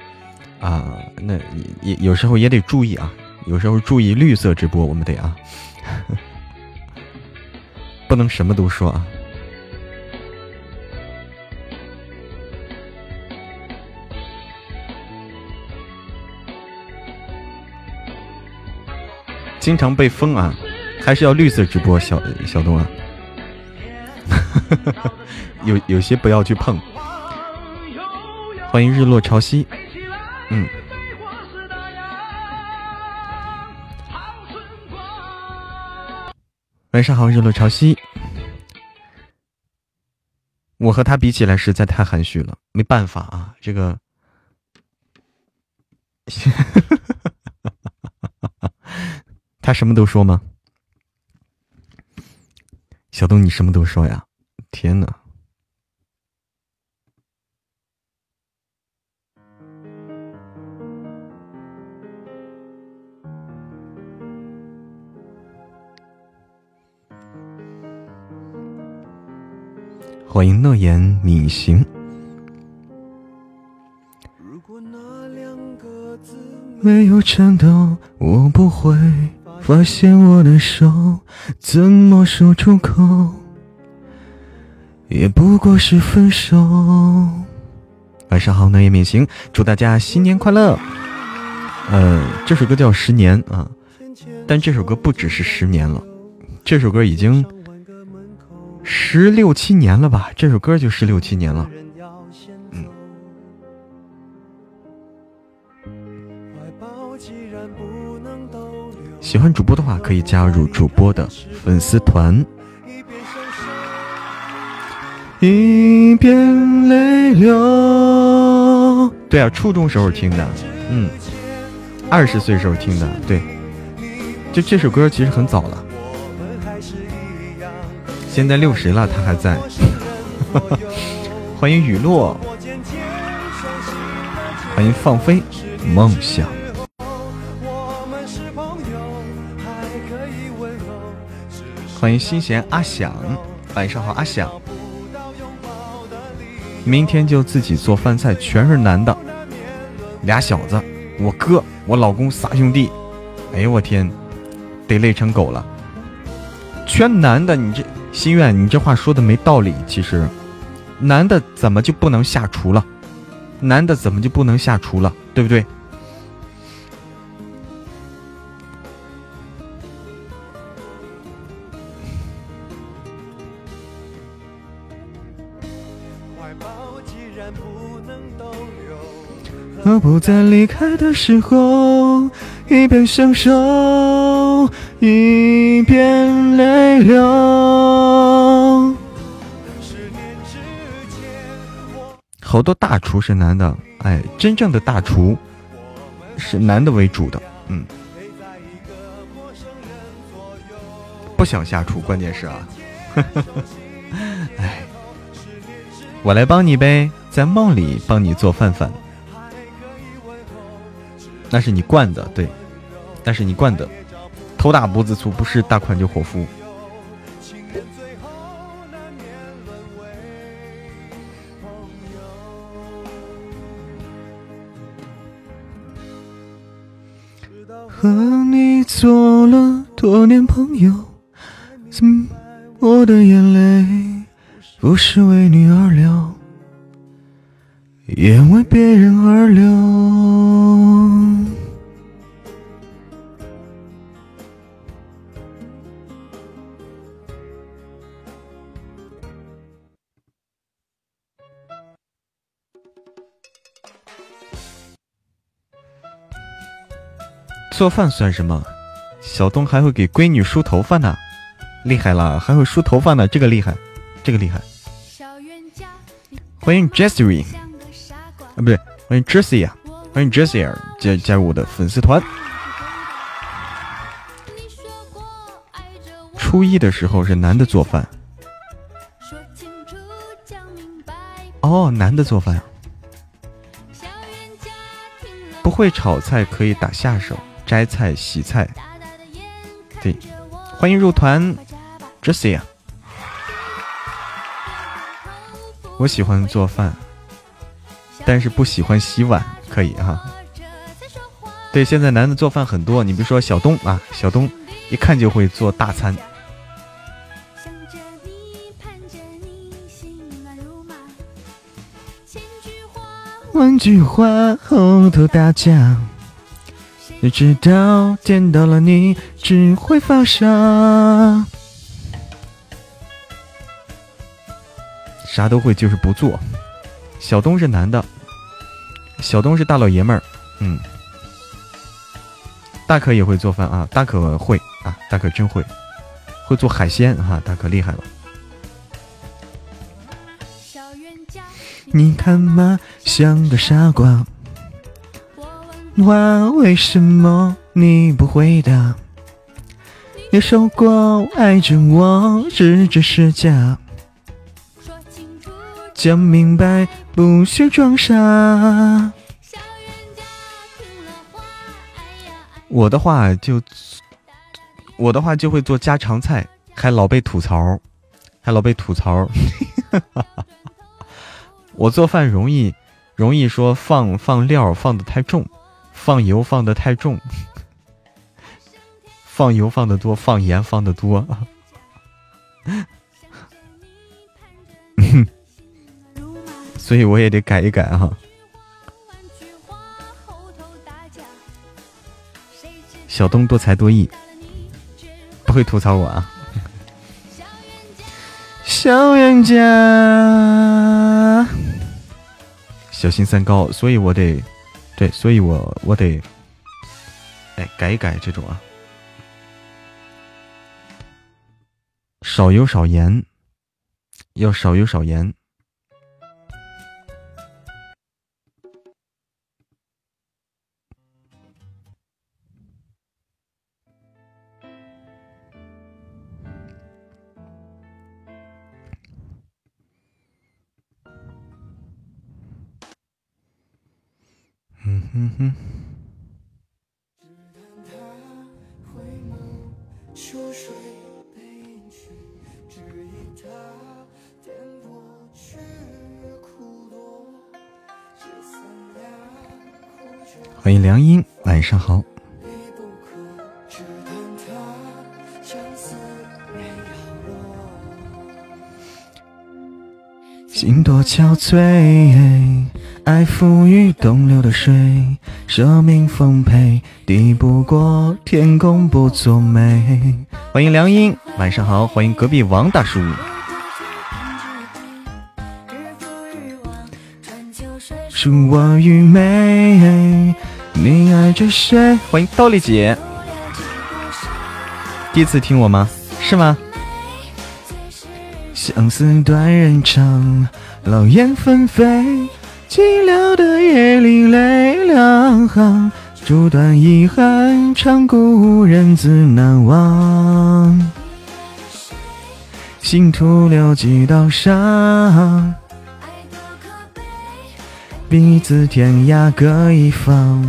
啊，那也有时候也得注意啊，有时候注意绿色直播，我们得啊，不能什么都说啊。经常被封啊。还是要绿色直播，小小东啊，有有些不要去碰。欢迎日落潮汐，嗯，晚上好，日落潮汐。我和他比起来实在太含蓄了，没办法啊，这个，他什么都说吗？小东，你什么都说呀！天哪！欢迎诺言敏行。没有颤抖，我不会。发现我的手怎么说出口，也不过是分手。晚上好，那也免行，祝大家新年快乐。呃，这首歌叫《十年》啊，但这首歌不只是十年了，这首歌已经十六七年了吧？这首歌就十六七年了。喜欢主播的话，可以加入主播的粉丝团。一边泪流。对啊，初中时候听的，嗯，二十岁时候听的，对。就这首歌其实很早了，现在六十了，他还在。欢迎雨落，欢迎放飞梦想。欢迎心弦阿响，晚上好阿响。明天就自己做饭菜，全是男的，俩小子，我哥，我老公仨兄弟。哎呦我天，得累成狗了。全男的，你这心愿，你这话说的没道理。其实，男的怎么就不能下厨了？男的怎么就不能下厨了？对不对？何不在离开的时候，一边享受，一边泪流？好多大厨是男的，哎，真正的大厨是男的为主的，嗯，不想下厨，关键是啊，哎，我来帮你呗，在梦里帮你做饭饭，那是你惯的，对，那是你惯的，头大脖子粗，不是大款就伙夫。和你做了多年朋友，我的眼泪不是为你而流，也为别人而流。做饭算什么？小东还会给闺女梳头发呢，厉害了，还会梳头发呢，这个厉害，这个厉害。欢迎 Jessie，啊不对，欢迎 Jessie 啊，欢迎 Jessie 加加入我的粉丝团。初一的时候是男的做饭。哦，男的做饭。不会炒菜可以打下手。摘菜、洗菜，对，欢迎入团，Jessie。我喜欢做饭，但是不喜欢洗碗，可以哈。对，现在男的做饭很多，你比如说小东啊，小东一看就会做大餐。万句话，后头打架。你知道见到了你只会发傻，啥都会就是不做。小东是男的，小东是大老爷们儿，嗯。大可也会做饭啊，大可会啊，大可真会，会做海鲜哈，大可厉害了。你看嘛，像个傻瓜。话为什么你不回答？你说过爱着我是真是假？讲明白，不许装傻。我的话就，我的话就会做家常菜，还老被吐槽，还老被吐槽。我做饭容易，容易说放放料放的太重。放油放的太重，放油放的多，放盐放的多，所以我也得改一改哈。小东多才多艺，不会吐槽我啊。小冤家，小心三高，所以我得。对，所以我我得，哎，改一改这种啊，少油少盐，要少油少盐。嗯哼。欢迎梁音，晚上好。心多憔悴。爱赋予东流的水，舍命奉陪，抵不过天公不作美。欢迎梁英，晚上好，欢迎隔壁王大叔。恕我愚昧，你爱着谁？欢迎道丽姐，第一次听我吗？是吗？相思断人肠，老燕纷飞，寂寥的夜里泪两行，烛短遗憾，长故人自难忘。心徒留几道伤。彼此天涯各一方，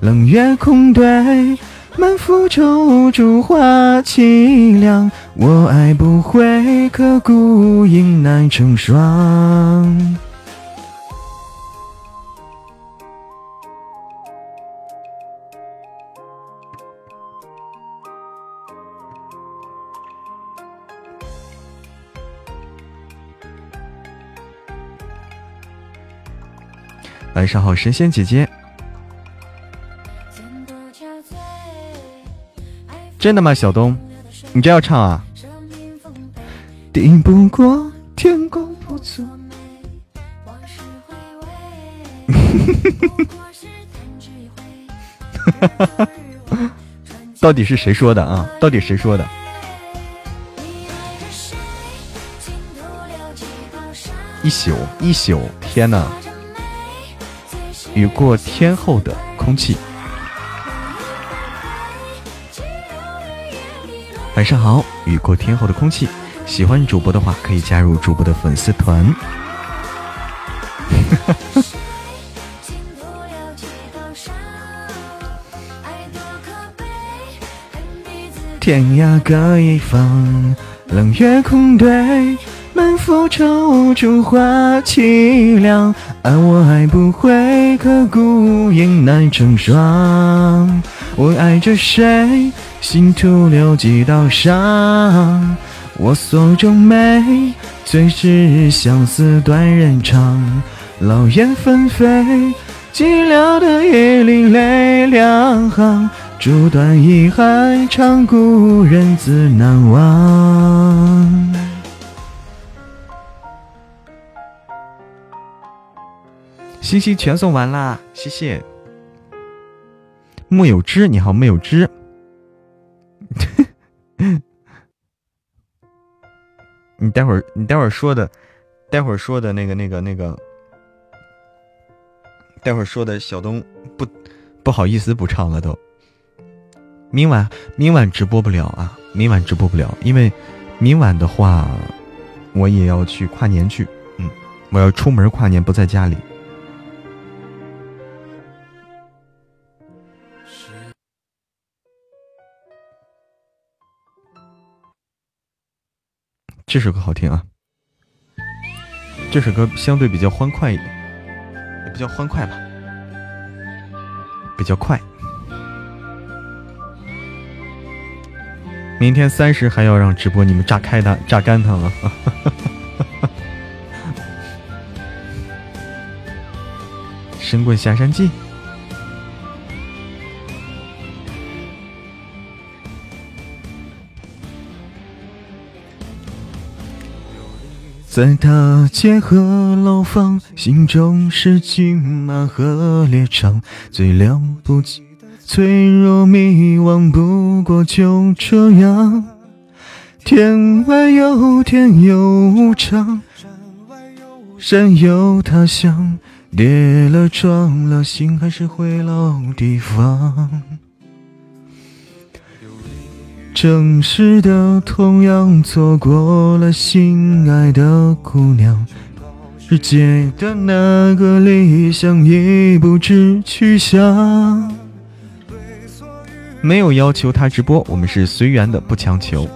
冷月空对，满腹愁烛话凄凉。我爱不回，可孤影难成双。晚上好，神仙姐姐。真的吗，小东？你这要唱啊？抵不过天公不作 到底是谁说的啊？到底谁说的？一宿一宿，天哪！雨过天后的空气。晚上好，雨过天后的空气。喜欢主播的话，可以加入主播的粉丝团。天涯各一方，冷月空对。满腹愁烛话凄凉，爱我爱不回，可孤影难成双。我爱着谁，心徒留几道伤。我所中美，最是相思断人肠。老燕纷飞，寂寥的夜里泪两行。烛短遗憾，长故人自难忘。星星全送完啦，谢谢。木有枝，你好，木有枝。你待会儿，你待会儿说的，待会儿说的那个、那个、那个，待会儿说的小东不不好意思不唱了都。明晚，明晚直播不了啊，明晚直播不了，因为明晚的话，我也要去跨年去，嗯，我要出门跨年，不在家里。这首歌好听啊！这首歌相对比较欢快一点，也比较欢快吧，比较快。明天三十还要让直播，你们炸开它，榨干它了。神棍下山记。在大街和楼房，心中是骏马和猎场，最了不起，脆弱迷惘，不过就这样。天外有天有无常，山有他乡，跌了撞了，心还是回老地方。城市的同样错过了心爱的姑娘，世界的那个理想已不知去向。没有要求他直播，我们是随缘的，不强求。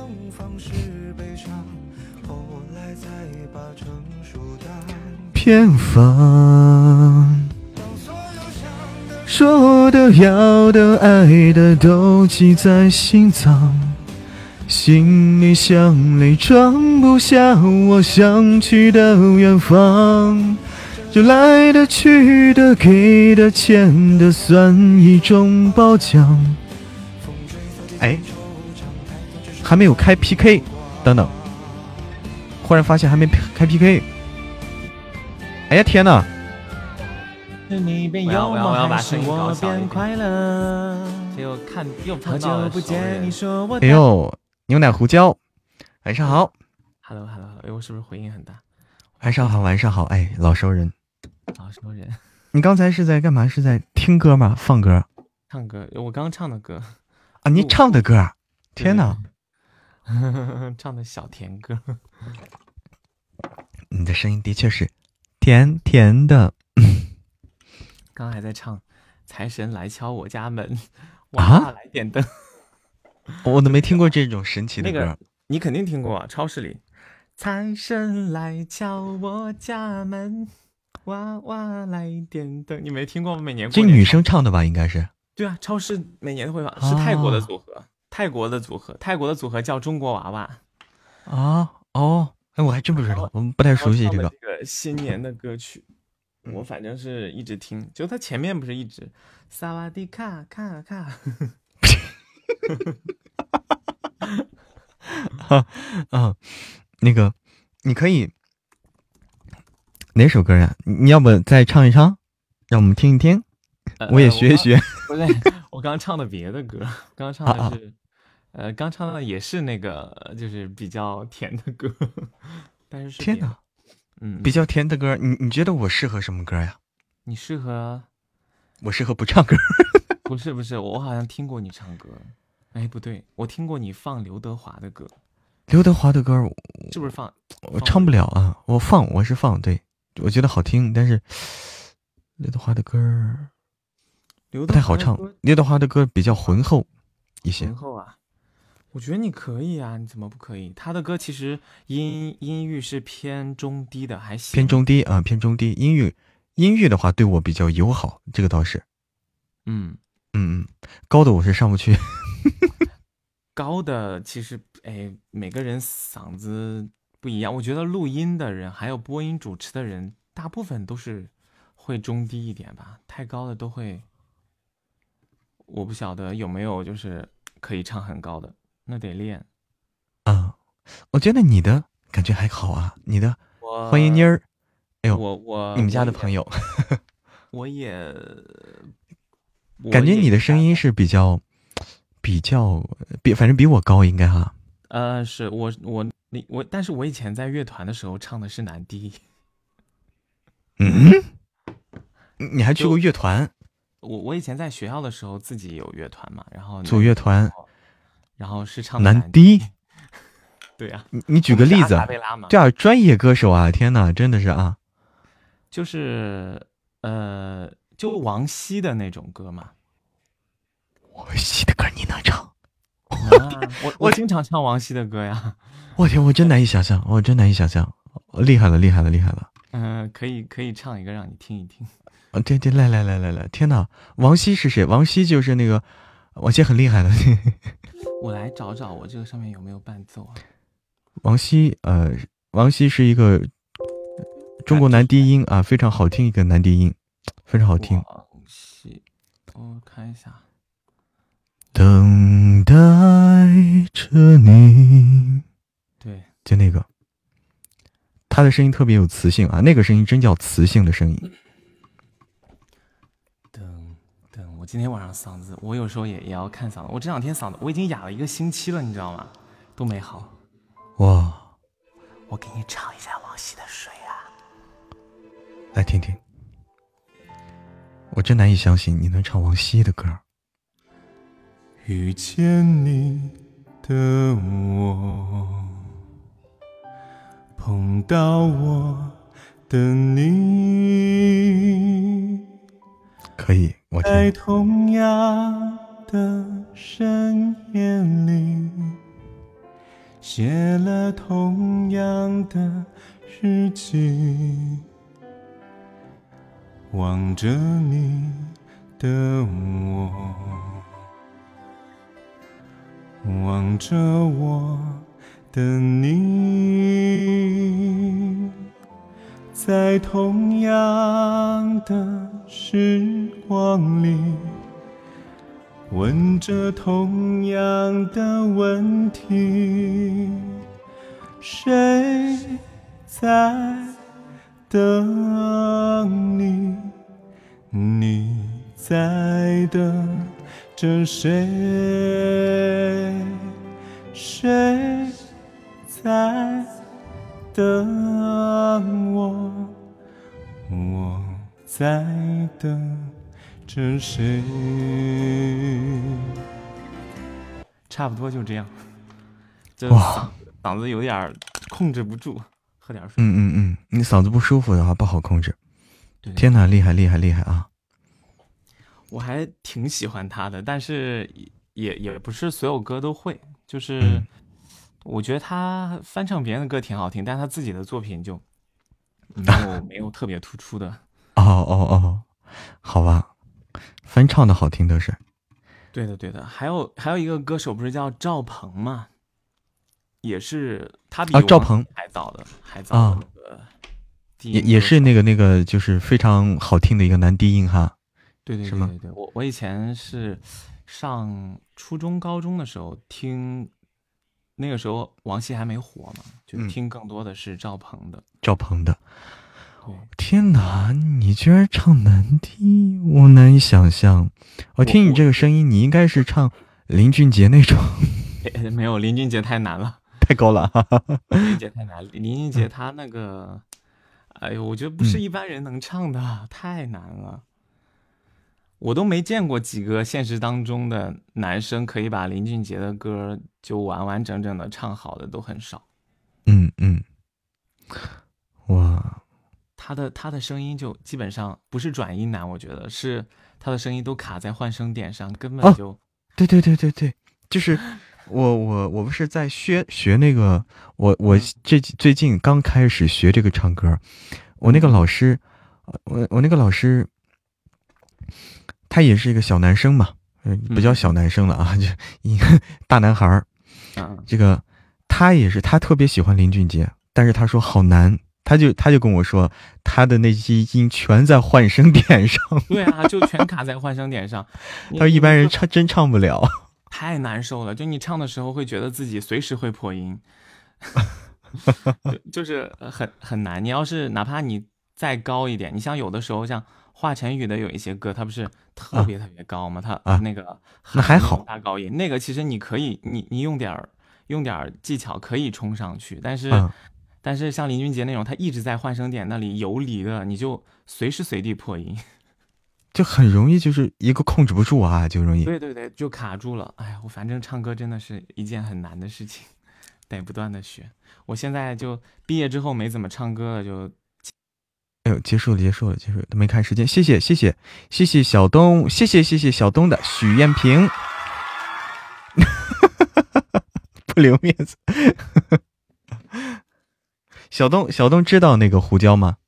偏方，说的、要的、爱的，都记在心脏。行李箱里装不下我想去的远方，就来的去的给的欠的算一种褒奖。哎，还没有开 PK，等等，忽然发现还没开 PK。哎呀天哪！我要我要我要把声音搞小一点。这又看又碰到了熟人。哎呦，牛奶胡椒，晚上好。Hello Hello，哎，我是不是回音很大？晚上好，晚上好，哎，老熟人。老熟人。你刚才是在干嘛？是在听歌吗？放歌？唱歌，我刚唱的歌。啊，你唱的歌？天哪！唱的小甜歌。你的声音的确是甜甜的。刚还在唱“财神来敲我家门”，哇，来点灯。我都没听过 这种神奇的歌。那个你肯定听过啊，超市里。财神来敲我家门，哇哇来点灯。你没听过吗？每年这女生唱的吧？应该是。对啊，超市每年都会放，是泰国的组合，啊、泰国的组合，泰国的组合叫中国娃娃。啊哦，哎，我还真不知道，我们不太熟悉这个。这个新年的歌曲，我反正是一直听，就他前面不是一直萨瓦迪卡卡卡。哈 啊，那个，你可以哪首歌呀？你要不再唱一唱，让我们听一听，呃、我也学一学。不对，我刚唱的别的歌，刚唱的是，啊、呃，刚唱的也是那个，就是比较甜的歌，但是是天哪，嗯，比较甜的歌，你你觉得我适合什么歌呀？你适合，我适合不唱歌。不是不是，我好像听过你唱歌。哎，不对，我听过你放刘德华的歌。刘德华的歌是不是放？我唱不了啊！我放，我是放，对我觉得好听，但是刘德华的歌不太好唱。刘德华的歌比较浑厚一些。浑厚啊！我觉得你可以啊，你怎么不可以？他的歌其实音音域是偏中低的，还行。偏中低啊，偏中低。音域音域的话，对我比较友好，这个倒是。嗯嗯嗯，高的我是上不去。高的其实，哎，每个人嗓子不一样。我觉得录音的人还有播音主持的人，大部分都是会中低一点吧，太高的都会。我不晓得有没有就是可以唱很高的，那得练。啊，我觉得你的感觉还好啊，你的欢迎妮儿，哎呦，我我你们家的朋友，我也 感觉你的声音是比较。比较比反正比我高应该哈，呃，是我我你我，但是我以前在乐团的时候唱的是男低。嗯，你还去过乐团？我我以前在学校的时候自己有乐团嘛，然后组乐团，然后是唱男低。对呀、啊，你你举个例子，对啊，专业歌手啊，天哪，真的是啊，就是呃，就王晰的那种歌嘛。王晰的歌你能唱？啊、我我经常唱王晰的歌呀！我天，我真难以想象，我真难以想象，厉害了，厉害了，厉害了！嗯、呃，可以可以唱一个让你听一听。啊，对对，来来来来来，天哪！王晰是谁？王晰就是那个，王晰很厉害的。我来找找我这个上面有没有伴奏啊？王希，呃，王希是一个中国男低音啊，非常好听一个男低音，非常好听。我看一下。等待着你，对，就那个，他的声音特别有磁性啊，那个声音真叫磁性的声音。等等，我今天晚上嗓子，我有时候也也要看嗓子。我这两天嗓子我已经哑了一个星期了，你知道吗？都没好。哇！我给你唱一下王晰的《水》啊，来听听。我真难以相信你能唱王晰的歌。遇见你的我，碰到我的你，可以，我在同样的深夜里，写了同样的日记，望着你的我。望着我的你，在同样的时光里，问着同样的问题，谁在等你？你在等着谁？谁在等我？在等着谁？差不多就这样。这哇嗓嗓子有点控制不住，喝点水。嗯嗯嗯，你嗓子不舒服的话不好控制。对天哪，厉害厉害厉害啊！我还挺喜欢他的，但是也也不是所有歌都会，就是嗯我觉得他翻唱别人的歌挺好听，但他自己的作品就 没有没有特别突出的。哦哦哦，好吧，翻唱的好听都是。对的对的，还有还有一个歌手不是叫赵鹏吗？也是他比啊赵鹏还早的，还早的也也是那个那个，就是非常好听的一个男低音哈。对对对对对，我我以前是上初中、高中的时候听，那个时候王晰还没火嘛，就嗯听更多的是赵鹏的。赵鹏的。对，天哪，你居然唱男低，我难以想象。我听你这个声音，你应该是唱林俊杰那种，没有林俊杰太难了，太高了。林俊杰太难了，林俊杰他那个，哎呦，我觉得不是嗯一般人能唱的，太难了。我都没见过几个现实当中的男生可以把林俊杰的歌就完完整整的唱好的都很少。嗯嗯，哇，他的他的声音就基本上不是转音难，我觉得是他的声音都卡在换声点上，根哦本就、对对对对对，就是 我我我不是在学学那个，我我嗯。这最近刚开始学这个唱歌，我那个嗯。老师，我我那个老师，他也是一个小男生嘛，嗯，不叫嗯。小男生了啊，就一个大男孩儿。嗯。这个他也是，他特别喜欢林俊杰，但是他说好难，他就他就跟我说，他的那些音全在换声点上，对啊，就全卡在换声点上。他说一般人唱真唱不了。太难受了，就你唱的时候会觉得自己随时会破音，就就是呃很很难。你要是哪怕你再高一点，你像有的时候像华晨宇的有一些歌，他不是特别特别高吗？他啊那个那还好很大高音，那个其实你可以，你你用点儿用点儿技巧可以冲上去，但是。嗯但是像林俊杰那种，他一直在换声点那里游离的，你就随时随地破音。就很容易就是一个控制不住啊，就容易。对对对，就卡住了。哎呀，我反正唱歌真的是一件很难的事情，得不断的学。我现在就毕业之后没怎么唱歌了，就哎呦，结束了，结束了，结束了，都没看时间。谢谢，谢谢，谢谢小东，谢谢，谢谢小东的许艳萍，不留面子。小东，小东知道那个胡椒吗？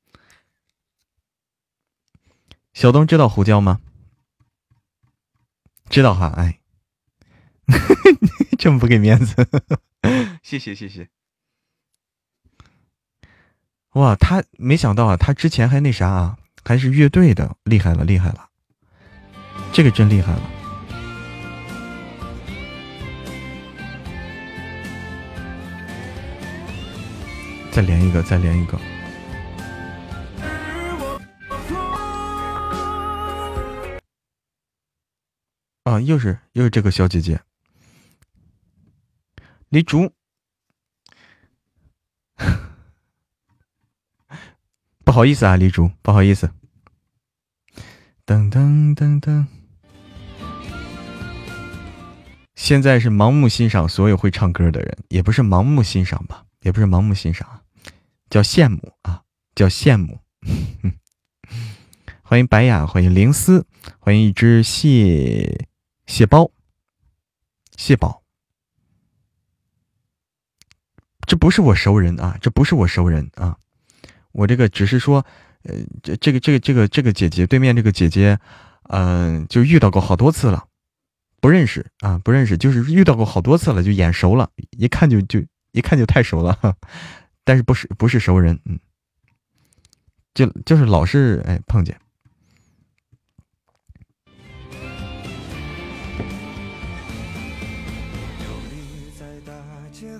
小东知道胡椒吗？知道哈，哎，这么不给面子，谢谢谢谢。哇，他没想到啊，他之前还那啥啊，还是乐队的，厉害了，厉害了，这个真厉害了。再连一个，再连一个。啊，又是又是这个小姐姐，李竹。不好意思啊，李竹，不好意思。噔噔噔噔，现在是盲目欣赏所有会唱歌的人，也不是盲目欣赏吧，也不是盲目欣赏，叫羡慕啊，叫羡慕。欢迎白雅，欢迎灵思，欢迎一只蟹蟹包，蟹宝。这不是我熟人啊，这不是我熟人啊。我这个只是说，呃，这这个这个这个这个姐姐对面这个姐姐，嗯、就遇到过好多次了，不认识啊，不认识，就是遇到过好多次了，就眼熟了，一看就就一看就太熟了，但是不是不是熟人，嗯，就就是老是哎碰见。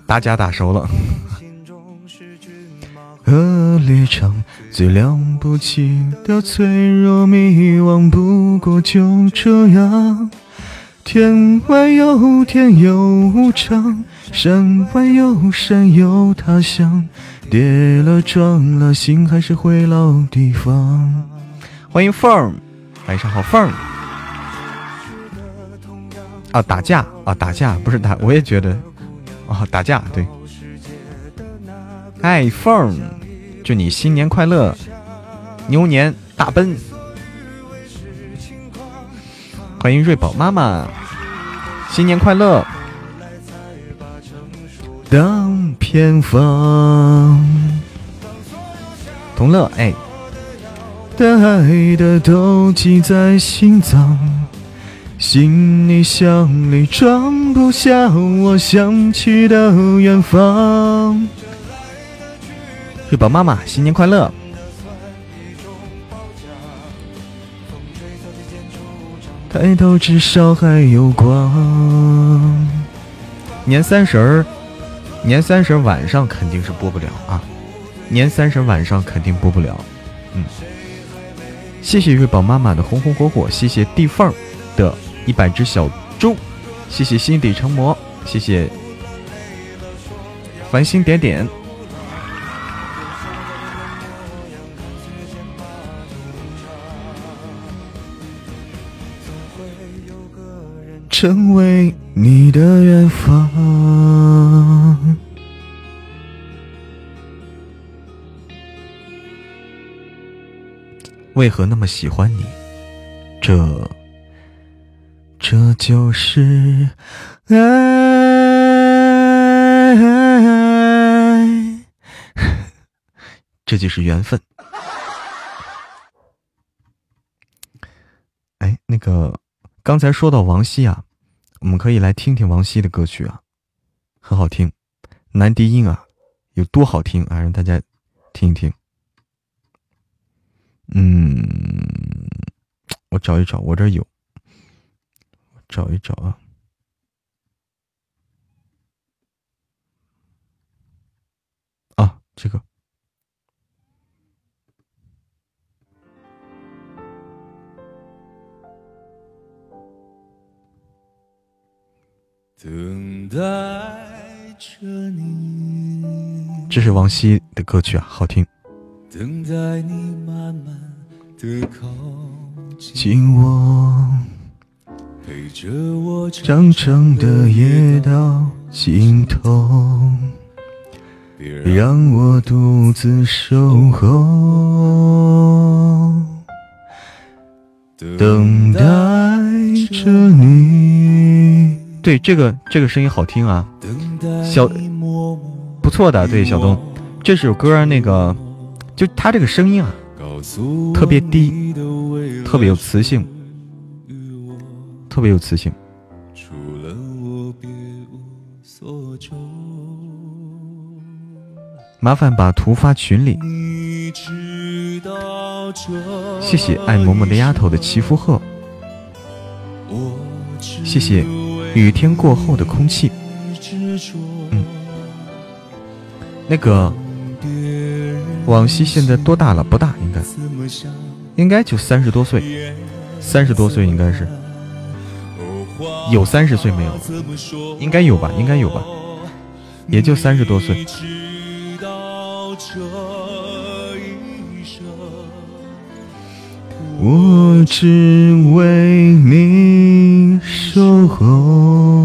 大家打熟了。和猎场最了不起的脆弱迷惘，不过就这样。天外有天有无常，山外有山有他乡。跌了撞了，心还是回老地方。欢迎凤儿，晚上好，凤儿。啊，打架啊，打架不是打，我也觉得，啊，打架对。嗨，凤儿，祝你新年快乐，牛年大奔。欢迎瑞宝妈妈，新年快乐。当偏方，同乐哎，爱的都记在心脏，行李箱里装不下我想去的远方。瑞宝妈妈，新年快乐！抬头至少还有光。年三十儿。年三十晚上肯定是播不了啊！年三十晚上肯定播不了。嗯，谢谢月宝妈妈的红红火火，谢谢地缝的一百只小猪，谢谢心底成魔，谢谢繁星点点，成为你的远方。为何那么喜欢你？这，这就是爱，这就是缘分。哎，那个，刚才说到王晰啊，我们可以来听听王晰的歌曲啊，很好听，男低音啊，有多好听啊，让大家听一听。嗯，我找一找，我这有，找一找啊，啊，这个，等待着你，这是王晰的歌曲啊，好听。等待你慢慢的靠近我，陪着我长长的夜到尽头，别让我独自守候，等待着你。对，这个这个声音好听啊，小不错的，对小东，这首歌那个。就他这个声音啊，特别低，特别有磁性，特别有磁性。麻烦把图发群里。谢谢爱嬷嬷的丫头的祈福鹤。谢谢雨天过后的空气。嗯，那个。往昔现在多大了？不大，应该，应该就三十多岁，三十多岁应该是，有三十岁没有？应该有吧，应该有吧，也就三十多岁。我只为你守候，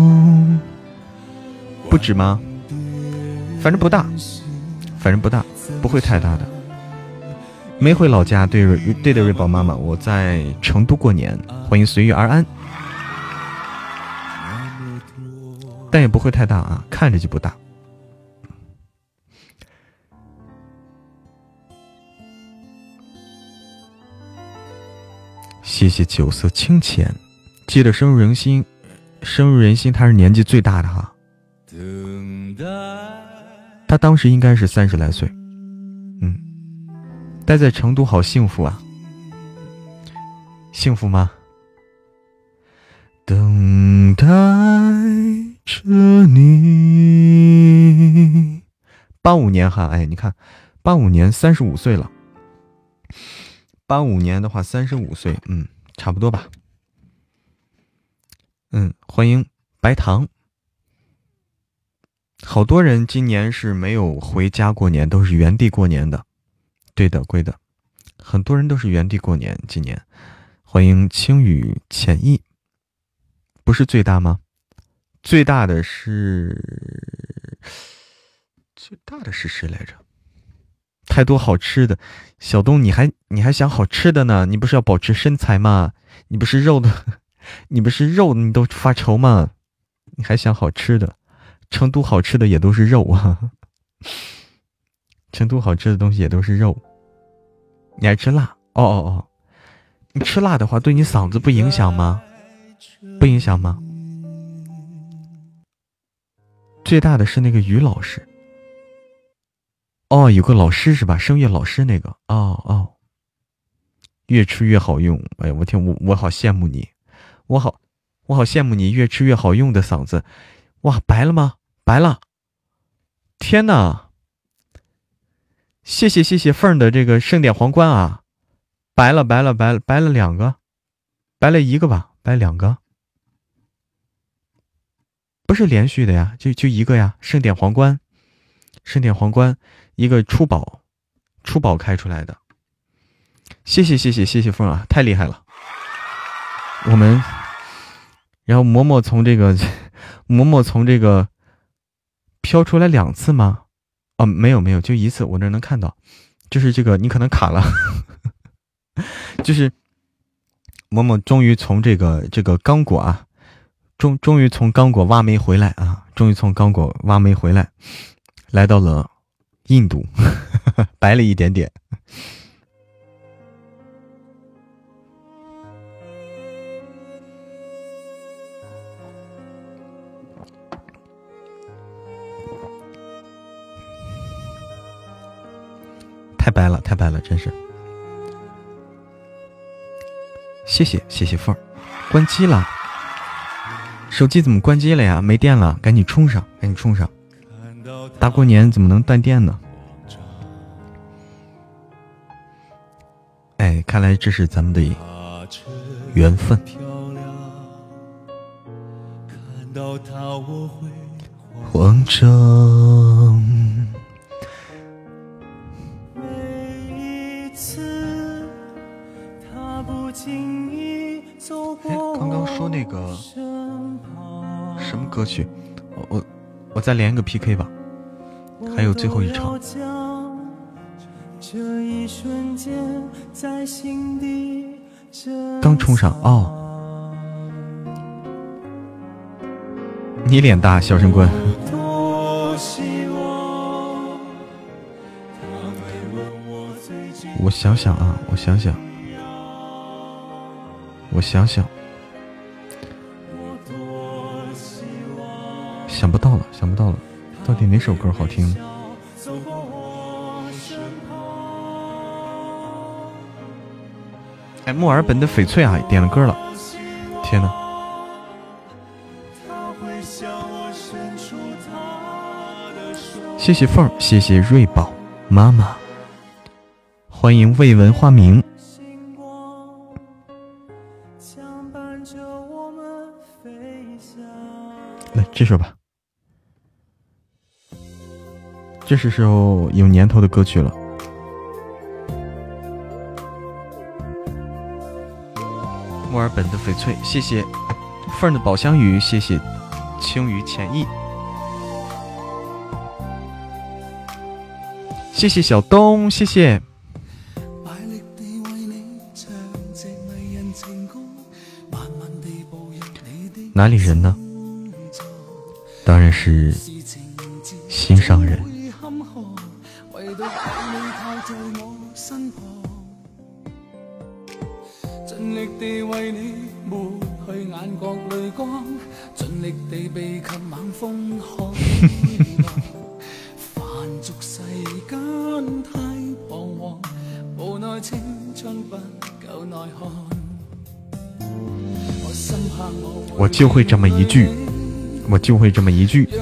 不止吗？反正不大，反正不大。不会太大的，没回老家。对瑞对的，瑞宝妈妈，我在成都过年，欢迎随遇而安。但也不会太大啊，看着就不大。谢谢酒色清浅，记得深入人心，深入人心。他是年纪最大的哈，等待他当时应该是三十来岁。嗯待在成都好幸福啊，幸福吗？等待着你。八五年哈，哎，你看，八五年三十五岁了。八五年的话，三十五岁，嗯，差不多吧。嗯，欢迎白糖。好多人今年是没有回家过年，都是原地过年的。对的，贵的，很多人都是原地过年。今年，欢迎青雨浅意。不是最大吗？最大的是最大的是谁来着？太多好吃的，小东，你还你还想好吃的呢？你不是要保持身材吗？你不是肉的，你不是肉，你都发愁吗？你还想好吃的？成都好吃的也都是肉啊，成都好吃的东西也都是肉。你爱吃辣？哦哦哦，你吃辣的话，对你嗓子不影响吗？不影响吗？最大的是那个于老师。哦，有个老师是吧？声乐老师那个。哦哦，越吃越好用。哎呀，我天，我我好羡慕你，我好我好羡慕你越吃越好用的嗓子。哇，白了吗？白了。天哪！谢谢谢谢凤的这个盛典皇冠啊，白了白了白了白了两个，白了一个吧。白两个，不是连续的呀，就就一个呀。盛典皇冠，盛典皇冠，一个出宝，出宝开出来的。谢谢谢谢谢谢凤啊，太厉害了。我们，然后嬷嬷从这个，嬷嬷从这个飘出来两次吗？哦，没有没有，就一次，我这能看到，就是这个你可能卡了，就是。嬷嬷终于从这个这个刚果啊，终终于从刚果挖煤回来啊，终于从刚果挖煤回来，来到了印度，白了一点点，太白了，太白了，真是。谢谢谢谢凤儿，关机了，手机怎么关机了呀？没电了，赶紧充上，赶紧充上。大过年怎么能断电呢？哎，看来这是咱们的缘分。慌张。刚刚说那个什么歌曲？我我我再连一个 PK 吧，还有最后一场。刚冲上哦，你脸大，小神棍。我想想啊，我想想。我想想，想首歌好听？哎，墨尔本的翡翠啊，点了歌了，天呐！谢谢凤，谢谢瑞宝妈妈，欢迎未闻花名。来这首吧，这是首有年头的歌曲了。墨尔本的翡翠，谢谢凤的宝香鱼，谢谢青鱼浅意，谢谢小东，谢谢。哪里人呢？当然是心上人。就会这么一句，我就会这么一句。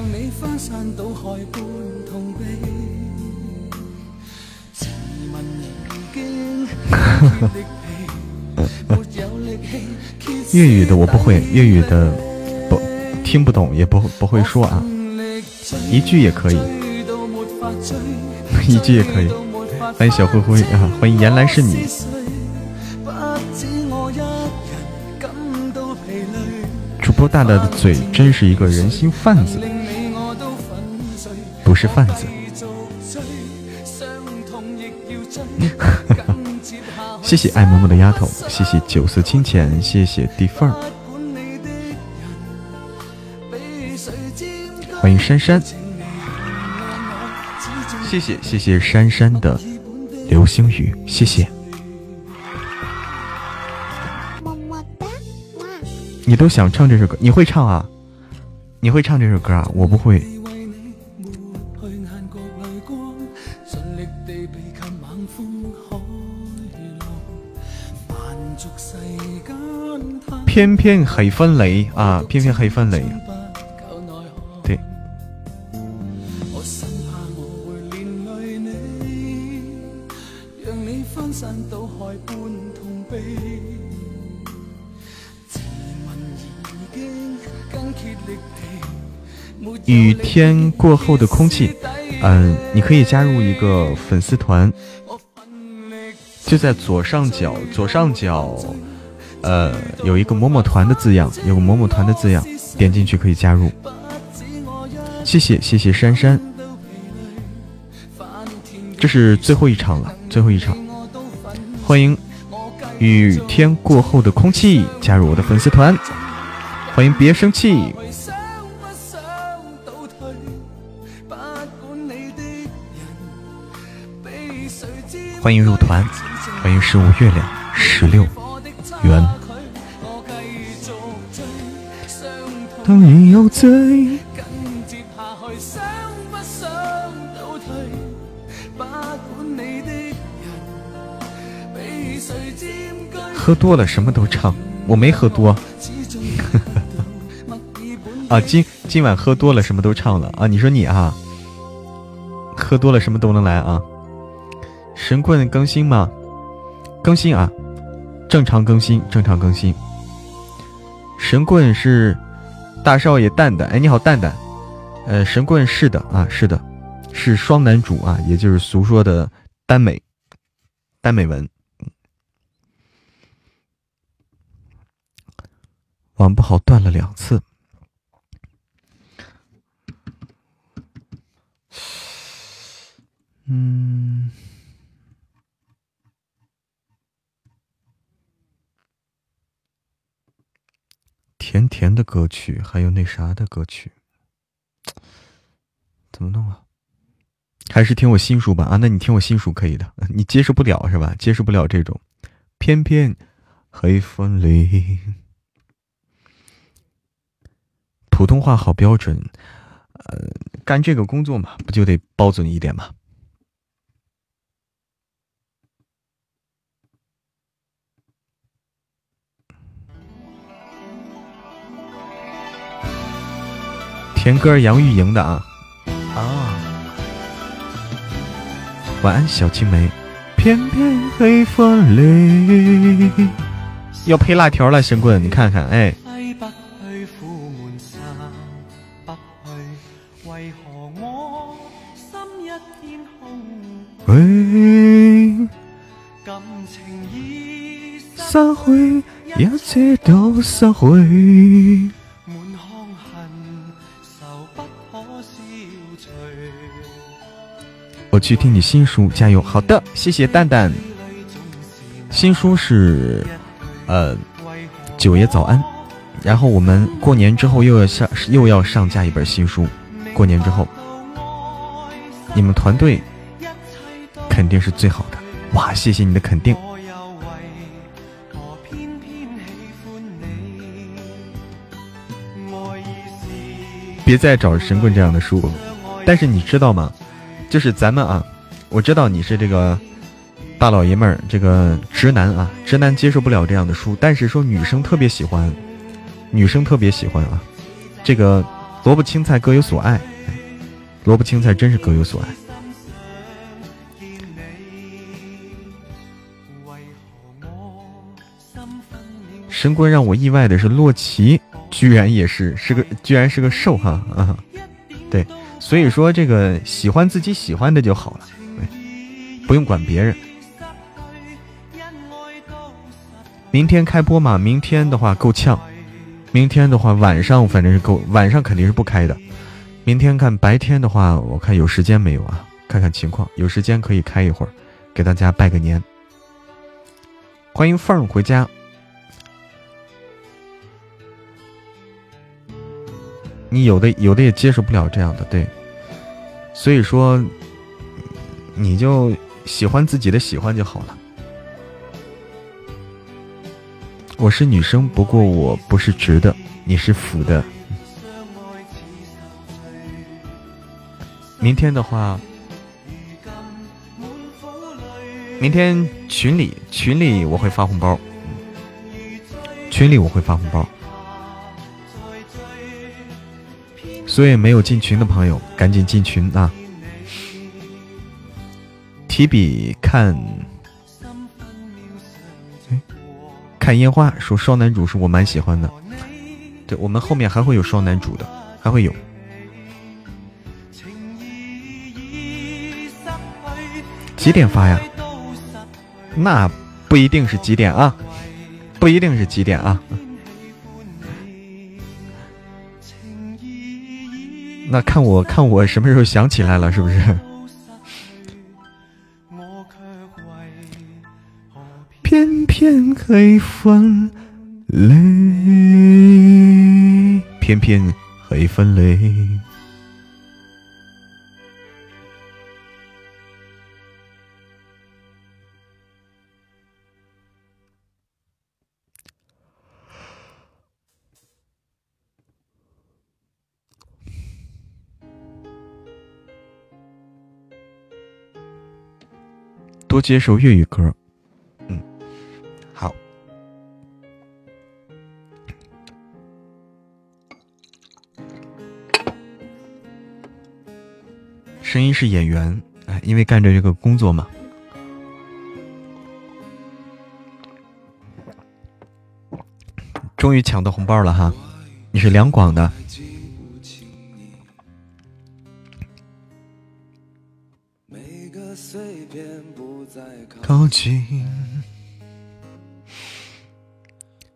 粤语的我不会，粤语的不听不懂，也不不会说啊，一句也可以，一句也可以。欢迎小灰灰啊，欢迎原来是你。主播大大的嘴真是一个人心贩子，不是贩子。谢谢爱嬷嬷的丫头，谢谢酒色清浅，谢谢地缝儿，欢迎珊珊，谢谢谢谢珊珊的流星雨，谢谢。你都想唱这首歌，你会唱啊？你会唱这首歌啊？我不会。偏偏黑风雷啊，偏偏黑风雷。对。雨天过后的空气，嗯，你可以加入一个粉丝团，就在左上角，左上角。呃，有一个某某团的字样，有个某某团的字样，点进去可以加入。谢谢谢谢珊珊，这是最后一场了，最后一场，欢迎雨天过后的空气加入我的粉丝团，欢迎别生气，欢迎入团，欢迎十五月亮十六。缘。当你有醉，喝多了什么都唱，我没喝多。啊，今今晚喝多了什么都唱了啊！你说你啊，喝多了什么都能来啊！神棍更新吗？更新啊！正常更新，正常更新。神棍是大少爷蛋蛋，哎，你好蛋蛋。呃，神棍是的啊，是的，是双男主啊，也就是俗说的耽美，耽美文。网不好，断了两次。嗯。甜甜的歌曲，还有那啥的歌曲，怎么弄啊？还是听我新书吧啊？那你听我新书可以的，你接受不了是吧？接受不了这种偏偏黑风里，普通话好标准，呃，干这个工作嘛，不就得包准一点吗？甜歌杨钰莹的啊啊！晚安，小青梅。偏偏黑风里，要配辣条了，神棍，你看看，哎。喂，散会，一切都散会。我去听你新书，加油！好的，谢谢蛋蛋。新书是，呃，九爷早安。然后我们过年之后又要上又要上架一本新书，过年之后，你们团队肯定是最好的。哇，谢谢你的肯定。别再找神棍这样的书，但是你知道吗？就是咱们啊，我知道你是这个大老爷们儿，这个直男啊，直男接受不了这样的书。但是说女生特别喜欢，女生特别喜欢啊。这个萝卜青菜各有所爱，萝卜青菜真是各有所爱。神棍让我意外的是，洛奇居然也是是个，居然是个瘦哈啊！对，所以说这个喜欢自己喜欢的就好了，不用管别人。明天开播吗？明天的话够呛。明天的话晚上反正是够，晚上肯定是不开的。明天看白天的话，我看有时间没有啊？看看情况，有时间可以开一会儿，给大家拜个年。欢迎凤儿回家。你有的有的也接受不了这样的，对。所以说，你就喜欢自己的喜欢就好了。我是女生，不过我不是直的，你是腐的。明天的话，明天群里群里我会发红包，群里我会发红包，所以没有进群的朋友赶紧进群啊！提笔看。看烟花说双男主是我蛮喜欢的，对我们后面还会有双男主的，还会有。几点发呀？那不一定是几点啊，不一定是几点啊。那看我看我什么时候想起来了，是不是？偏偏黑分泪，偏偏黑分泪。多接受粤语歌。嗯，好声音是演员，哎，因为干着这个工作嘛。终于抢到红包了哈！你是两广的，靠近，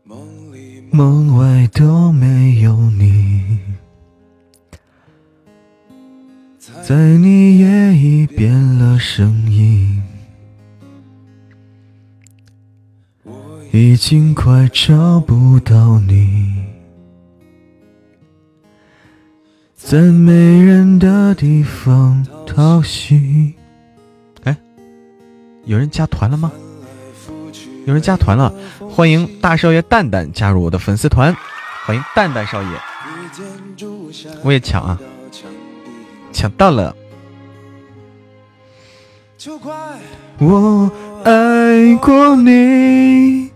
梦里梦外都没有你。在你夜已变了声音，已经快找不到你，在没人的地方讨喜。有人加团了吗？有人加团了，欢迎大少爷蛋蛋加入我的粉丝团，欢迎蛋蛋少爷，我也抢啊！抢到了！就怪我爱过你，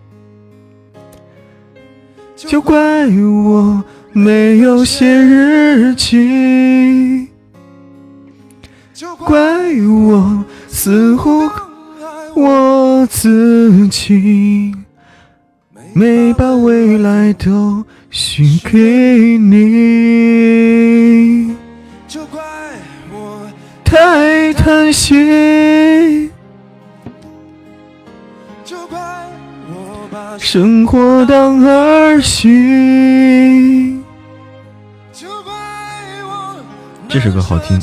就怪我没有写日记，就怪我似乎我自己，没把未来都许给你。就怪我太贪心，就怪我把生活当儿戏。这首歌好听。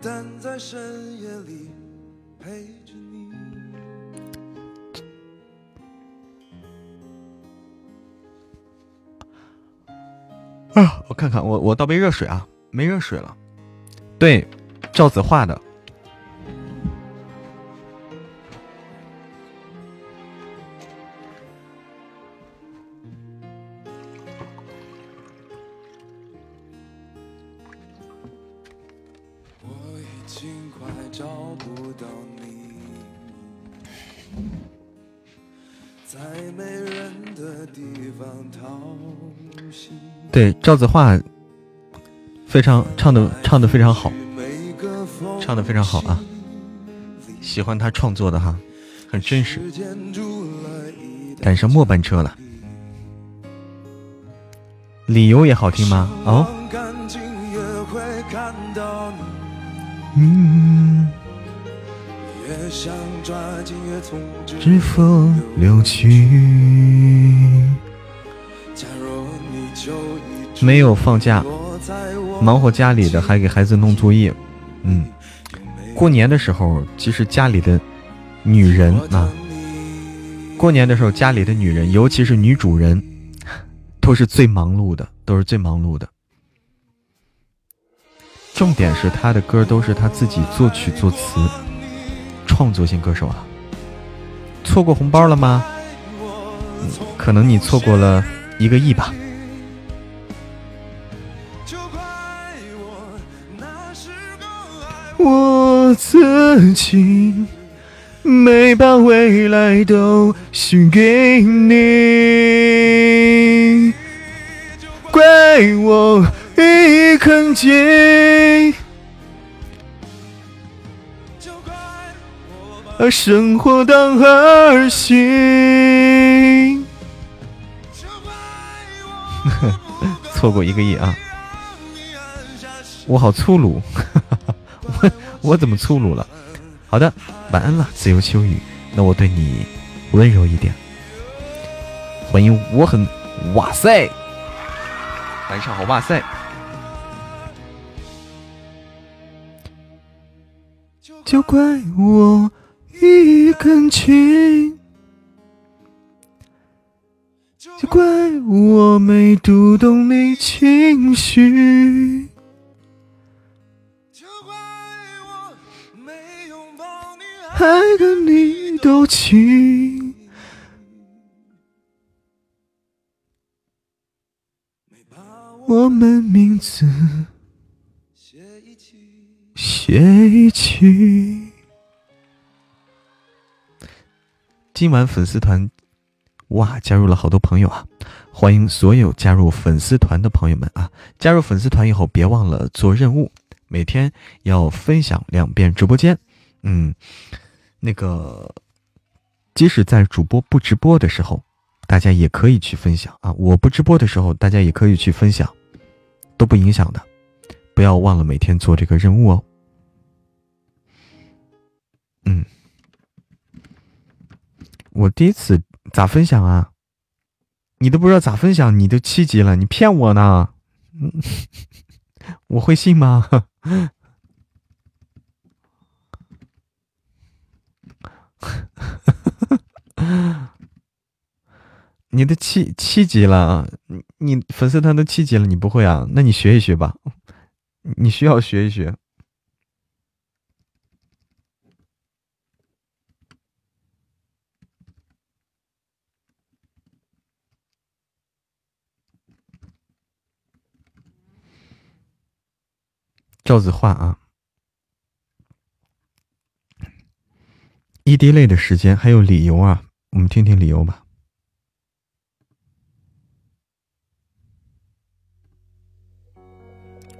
但在深夜里陪着你啊，我看看，我我倒杯热水啊，没热水了。对，赵子画的。对赵子画，非常唱的唱的非常好，唱的非常好啊！喜欢他创作的哈，很真实。赶上末班车了，理由也好听吗？哦，嗯，知否流去。没有放假，忙活家里的，还给孩子弄作业。嗯，过年的时候，其实家里的女人啊，过年的时候家里的女人，尤其是女主人，都是最忙碌的，都是最忙碌的。重点是他的歌都是他自己作曲作词，创作型歌手啊。错过红包了吗？可能你错过了一个亿吧。我自己没把未来都许给你，怪我一肯接，而生活当儿戏。错过一个亿啊！我好粗鲁。我 我怎么粗鲁了？好的，晚安了，自由秋雨。那我对你温柔一点。欢迎，我很哇塞，晚上好哇塞。就怪我一根筋，就怪我没读懂你情绪。还跟你斗气，我们名字写一起，写一起。今晚粉丝团哇，加入了好多朋友啊！欢迎所有加入粉丝团的朋友们啊！加入粉丝团以后，别忘了做任务，每天要分享两遍直播间。嗯。那个，即使在主播不直播的时候，大家也可以去分享啊！我不直播的时候，大家也可以去分享，都不影响的。不要忘了每天做这个任务哦。嗯，我第一次咋分享啊？你都不知道咋分享，你都七级了，你骗我呢？我会信吗？你的七七级了！你你粉丝团都七级了，你不会啊？那你学一学吧，你需要学一学。赵子画啊。一滴泪的时间还有理由啊，我们听听理由吧。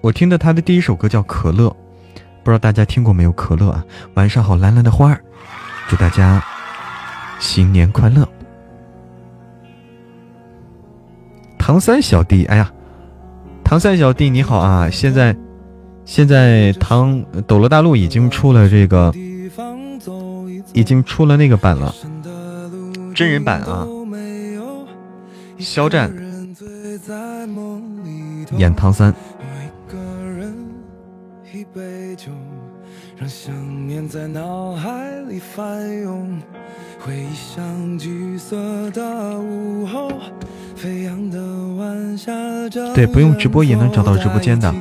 我听的他的第一首歌叫《可乐》，不知道大家听过没有？可乐啊，晚上好，蓝蓝的花儿，祝大家新年快乐。唐三小弟，哎呀，唐三小弟你好啊！现在现在唐斗罗大陆已经出了这个。已经出了那个版了，真人版啊！肖战演唐三。对，不用直播也能找到直播间的。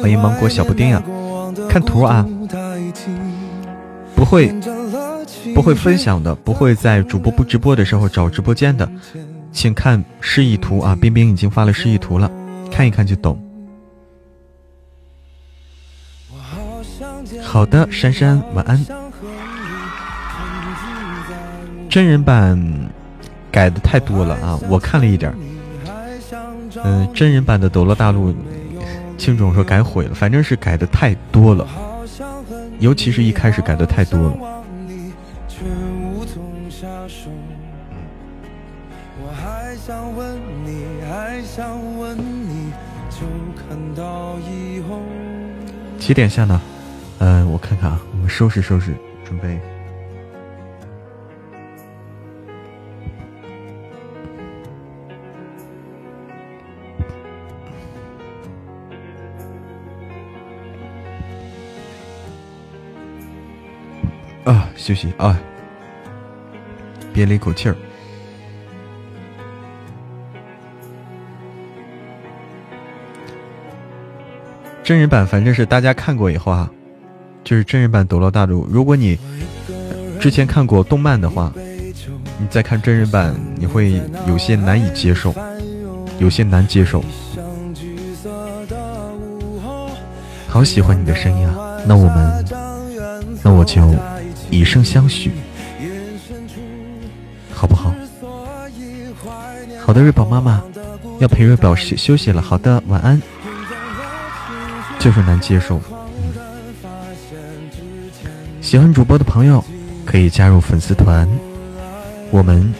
欢迎芒果小布丁啊！看图啊，不会不会分享的，不会在主播不直播的时候找直播间的，请看示意图啊！冰冰已经发了示意图了，看一看就懂。好的，珊珊晚安。真人版改的太多了啊！我看了一点嗯，真人版的《斗罗大陆》，青总说改毁了，反正是改的太多了，尤其是一开始改的太多了。几点下呢？嗯，我看看啊，我们收拾收拾，准备。啊，休息啊，憋了一口气儿。真人版反正是大家看过以后啊，就是真人版《斗罗大陆》。如果你之前看过动漫的话，你再看真人版，你会有些难以接受，有些难接受。好喜欢你的声音啊！那我们，那我就以身相许，好不好？好的，瑞宝妈妈要陪瑞宝休休息了。好的，晚安。就是难接受。喜欢主播的朋友可以加入粉丝团，我们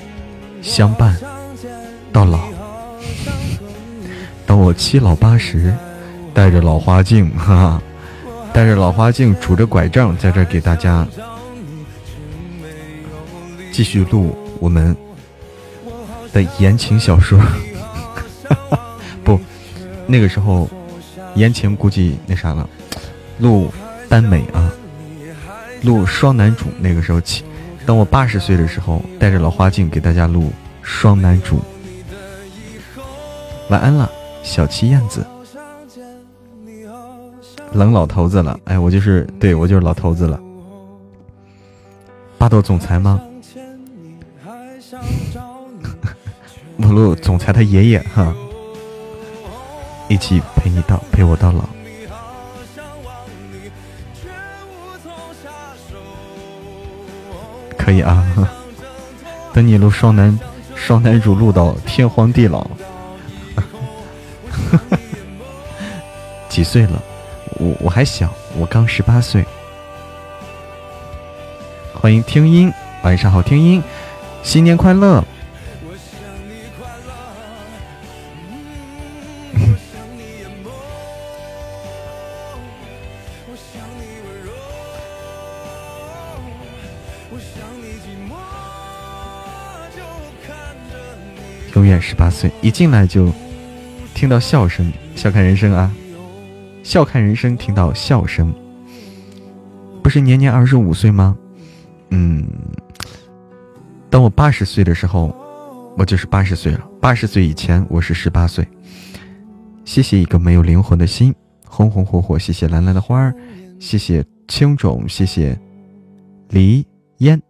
相伴到老。当我七老八十，带着老花镜，哈哈，带着老花镜，拄着拐杖，在这给大家继续录我们的言情小说。不，那个时候。言情估计那啥了，录耽美啊，录双男主。那个时候起，等我八十岁的时候，带着老花镜给大家录双男主。晚安了，小七燕子。冷老头子了，哎，我就是对我就是老头子了。霸道总裁吗？我录总裁他爷爷哈。一起陪你到陪我到老，可以啊！等你录双男双男主录到天荒地老，几岁了？我我还小，我刚十八岁。欢迎听音，晚上好，听音，新年快乐！十八岁，一进来就听到笑声，笑看人生啊！笑看人生，听到笑声，不是年年二十五岁吗？嗯，当我八十岁的时候，我就是八十岁了。八十岁以前，我是十八岁。谢谢一个没有灵魂的心，红红火火。谢谢蓝蓝的花儿，谢谢青种，谢谢梨烟，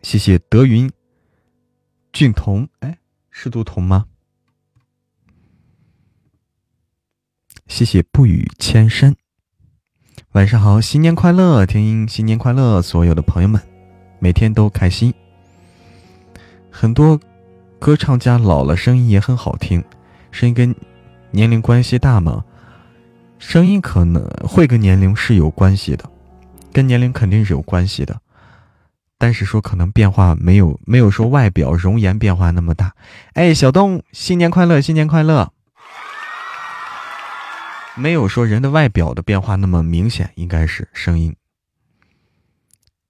谢谢德云。俊彤，哎，是读彤吗？谢谢不语千山，晚上好，新年快乐，天音，新年快乐，所有的朋友们，每天都开心。很多歌唱家老了，声音也很好听，声音跟年龄关系大吗？声音可能会跟年龄是有关系的，跟年龄肯定是有关系的。但是说可能变化没有没有说外表容颜变化那么大，哎，小东新年快乐，新年快乐。没有说人的外表的变化那么明显，应该是声音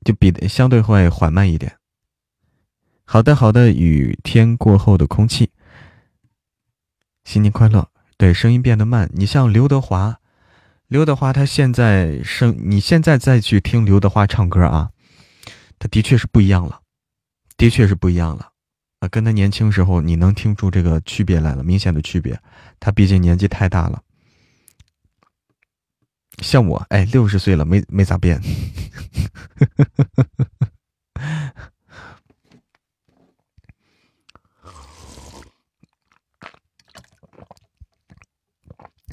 就比相对会缓慢一点。好的好的，雨天过后的空气，新年快乐。对，声音变得慢。你像刘德华，刘德华他现在声，你现在再去听刘德华唱歌啊。他的确是不一样了，的确是不一样了，啊，跟他年轻时候你能听出这个区别来了，明显的区别。他毕竟年纪太大了，像我，哎，六十岁了，没没咋变。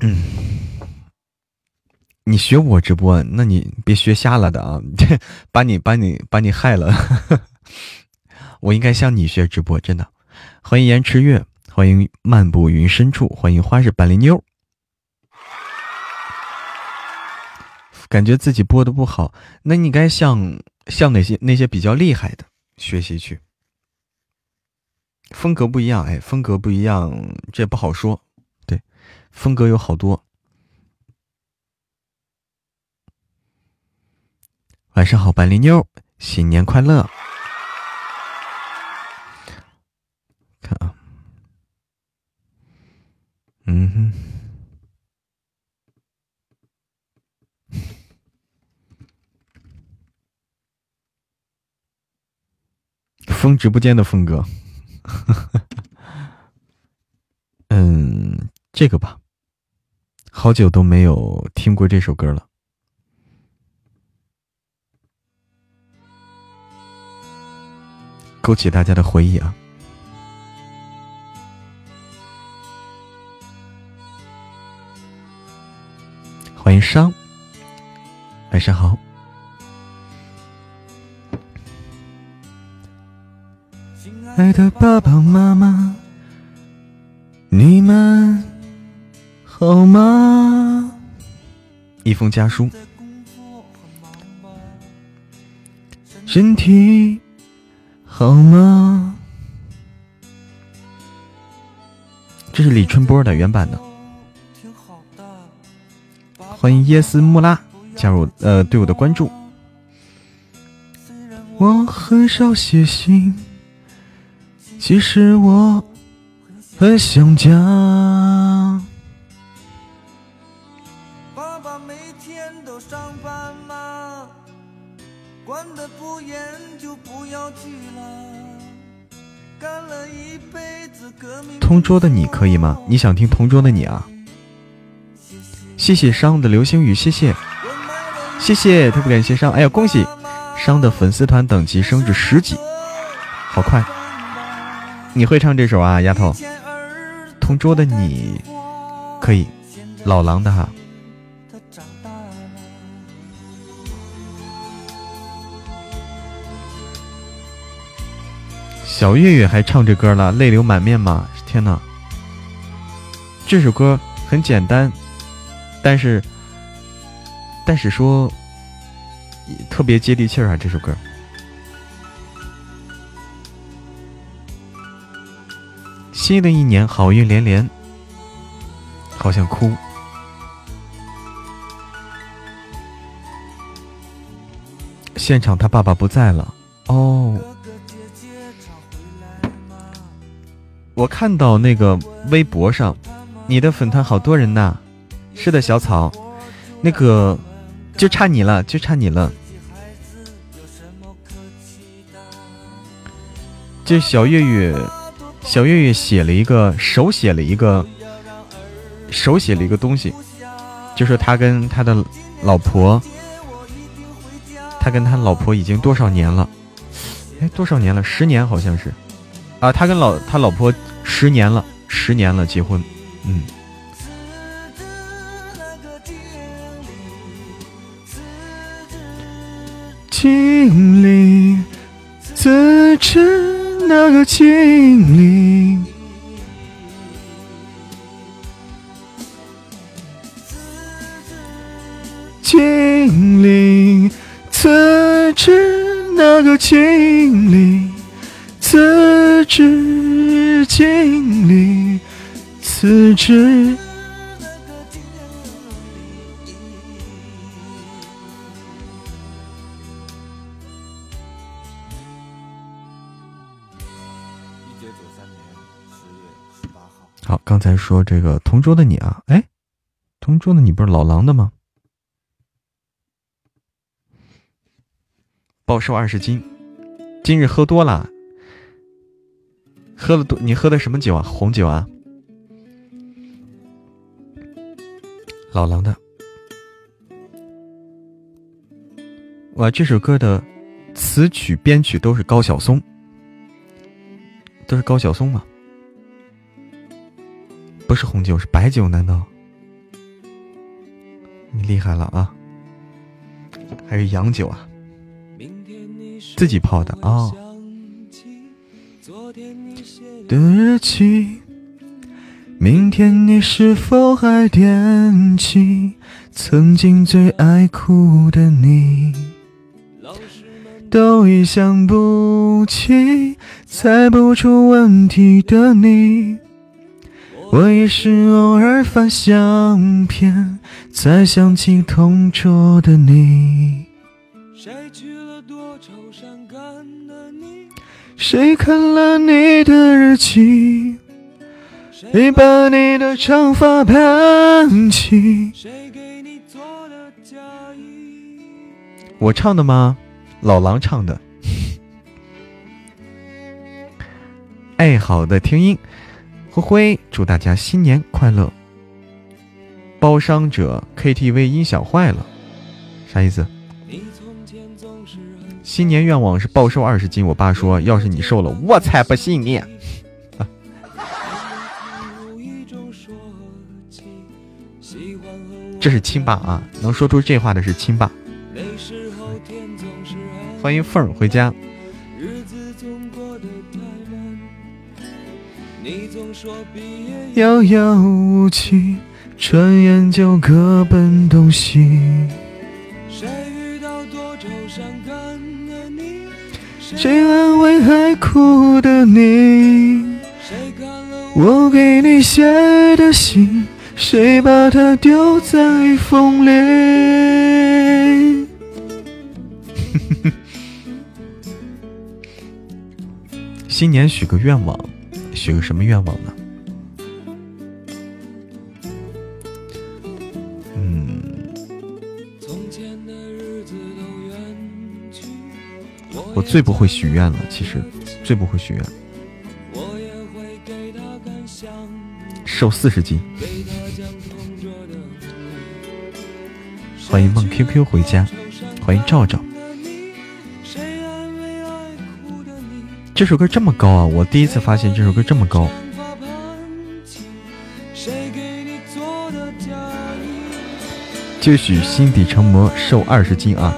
嗯，你学我直播，那你别学瞎了的啊！把你把你把你害了。我应该向你学直播，真的。欢迎言迟月，欢迎漫步云深处，欢迎花式板栗妞。感觉自己播的不好，那你该向向哪些那些比较厉害的学习去。风格不一样，哎，风格不一样，这不好说。对，风格有好多。晚上好，板栗妞，新年快乐！看啊，嗯哼，封直播间的风格。嗯，这个吧，好久都没有听过这首歌了，勾起大家的回忆啊！欢迎商，晚上好。亲爱的爸爸妈妈，你们好吗？一封家书，身体好吗？这是李春波的原版的。欢迎耶斯穆拉加入呃对我的关注。我很少写信。其实我很想家。同桌的你可以吗？你想听同桌的你啊？谢谢商的流星雨，谢谢，谢谢，特别感谢商。哎呀，恭喜商的粉丝团等级升至十级，好快。你会唱这首啊，丫头？同桌的你，可以，老狼的哈。小月月还唱这歌了，泪流满面吗？天哪！这首歌很简单，但是，但是说特别接地气儿啊，这首歌。新的一年好运连连，好想哭。现场他爸爸不在了哦，我看到那个微博上，你的粉团好多人呐。是的，小草，那个就差你了，就差你了。这小月月。小月月写了一个手写了一个手写了一个东西，就是他跟他的老婆，他跟他老婆已经多少年了？哎，多少年了？十年好像是啊，他跟老他老婆十年了，十年了结婚，嗯。经历自知。那个精灵，精灵，自知那个精灵，自知精灵，自知。好，刚才说这个同桌的你啊，哎，同桌的你不是老狼的吗？暴瘦二十斤，今日喝多了，喝了多，你喝的什么酒啊？红酒啊？老狼的，哇，这首歌的词曲编曲都是高晓松，都是高晓松吗？不是红酒，是白酒？难道你厉害了啊？还是洋酒啊？自己泡的啊？的日记，明天你是否还惦记曾经最爱哭的你？都已想不起，猜不出问题的你。我也是偶尔翻相片，才想起同桌的你。谁看了你的日记？谁把你的长发盘起？谁给你做的嫁衣我唱的吗？老狼唱的。哎，好的，听音。灰灰，祝大家新年快乐。包商者 KTV 音响坏了，啥意思？新年愿望是暴瘦二十斤。我爸说，要是你瘦了，我才不信你。这是亲爸啊，能说出这话的是亲爸。欢迎凤儿回家。遥遥无期，转眼就各奔东西。谁安慰还哭的你？我给你写的信，谁把它丢在风里？新年许个愿望，许个什么愿望呢？我最不会许愿了，其实最不会许愿。瘦四十斤。欢迎梦 QQ 回家，欢迎赵赵。这首歌这么高啊！我第一次发现这首歌这么高。就许心底成魔，瘦二十斤啊！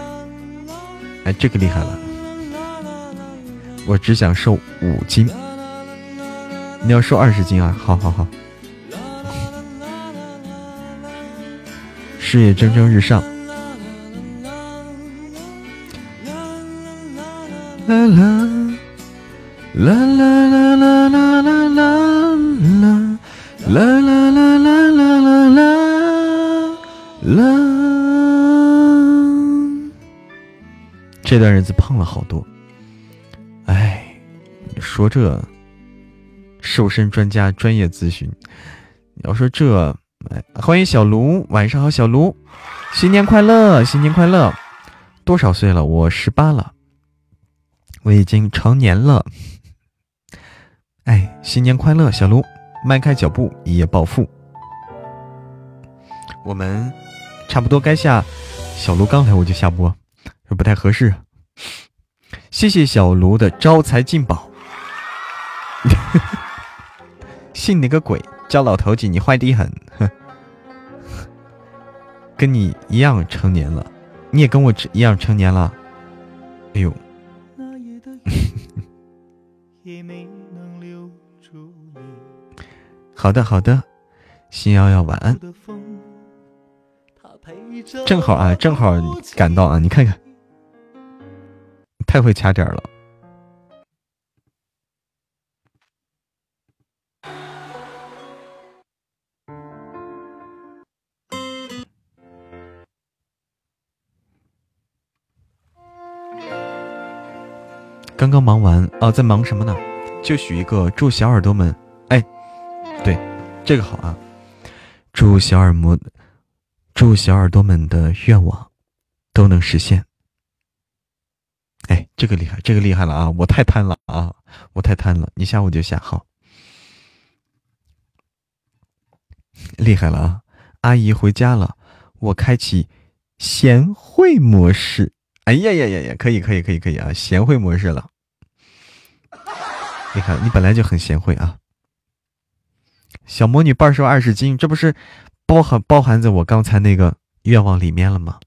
哎，这个厉害了。我只想瘦五斤，你要瘦二十斤啊！好好好，事业蒸蒸日上。啦啦啦啦啦啦啦啦啦啦啦啦啦啦啦啦啦啦。这段日子胖了好多。哎说这瘦身专家专业咨询，你要说这，欢迎小卢，晚上好，小卢，新年快乐，新年快乐，多少岁了？我十八了，我已经成年了。哎，新年快乐，小卢，迈开脚步，一夜暴富。我们差不多该下，小卢刚来我就下播，不太合适。谢谢小卢的招财进宝。信你个鬼！叫老头子，你坏的很。跟你一样成年了，你也跟我一样成年了。哎呦！好 的好的，心瑶瑶晚安。正好啊，正好赶到啊，你看看，太会掐点了。刚刚忙完啊，在忙什么呢？就许一个祝小耳朵们，哎，对，这个好啊，祝小耳膜，祝小耳朵们的愿望都能实现。哎，这个厉害，这个厉害了啊！我太贪了啊，我太贪了，你下我就下，好，厉害了啊！阿姨回家了，我开启贤惠模式。哎呀呀呀呀！可以可以可以可以啊！贤惠模式了，你看你本来就很贤惠啊。小魔女半瘦二十斤，这不是包含包含在我刚才那个愿望里面了吗？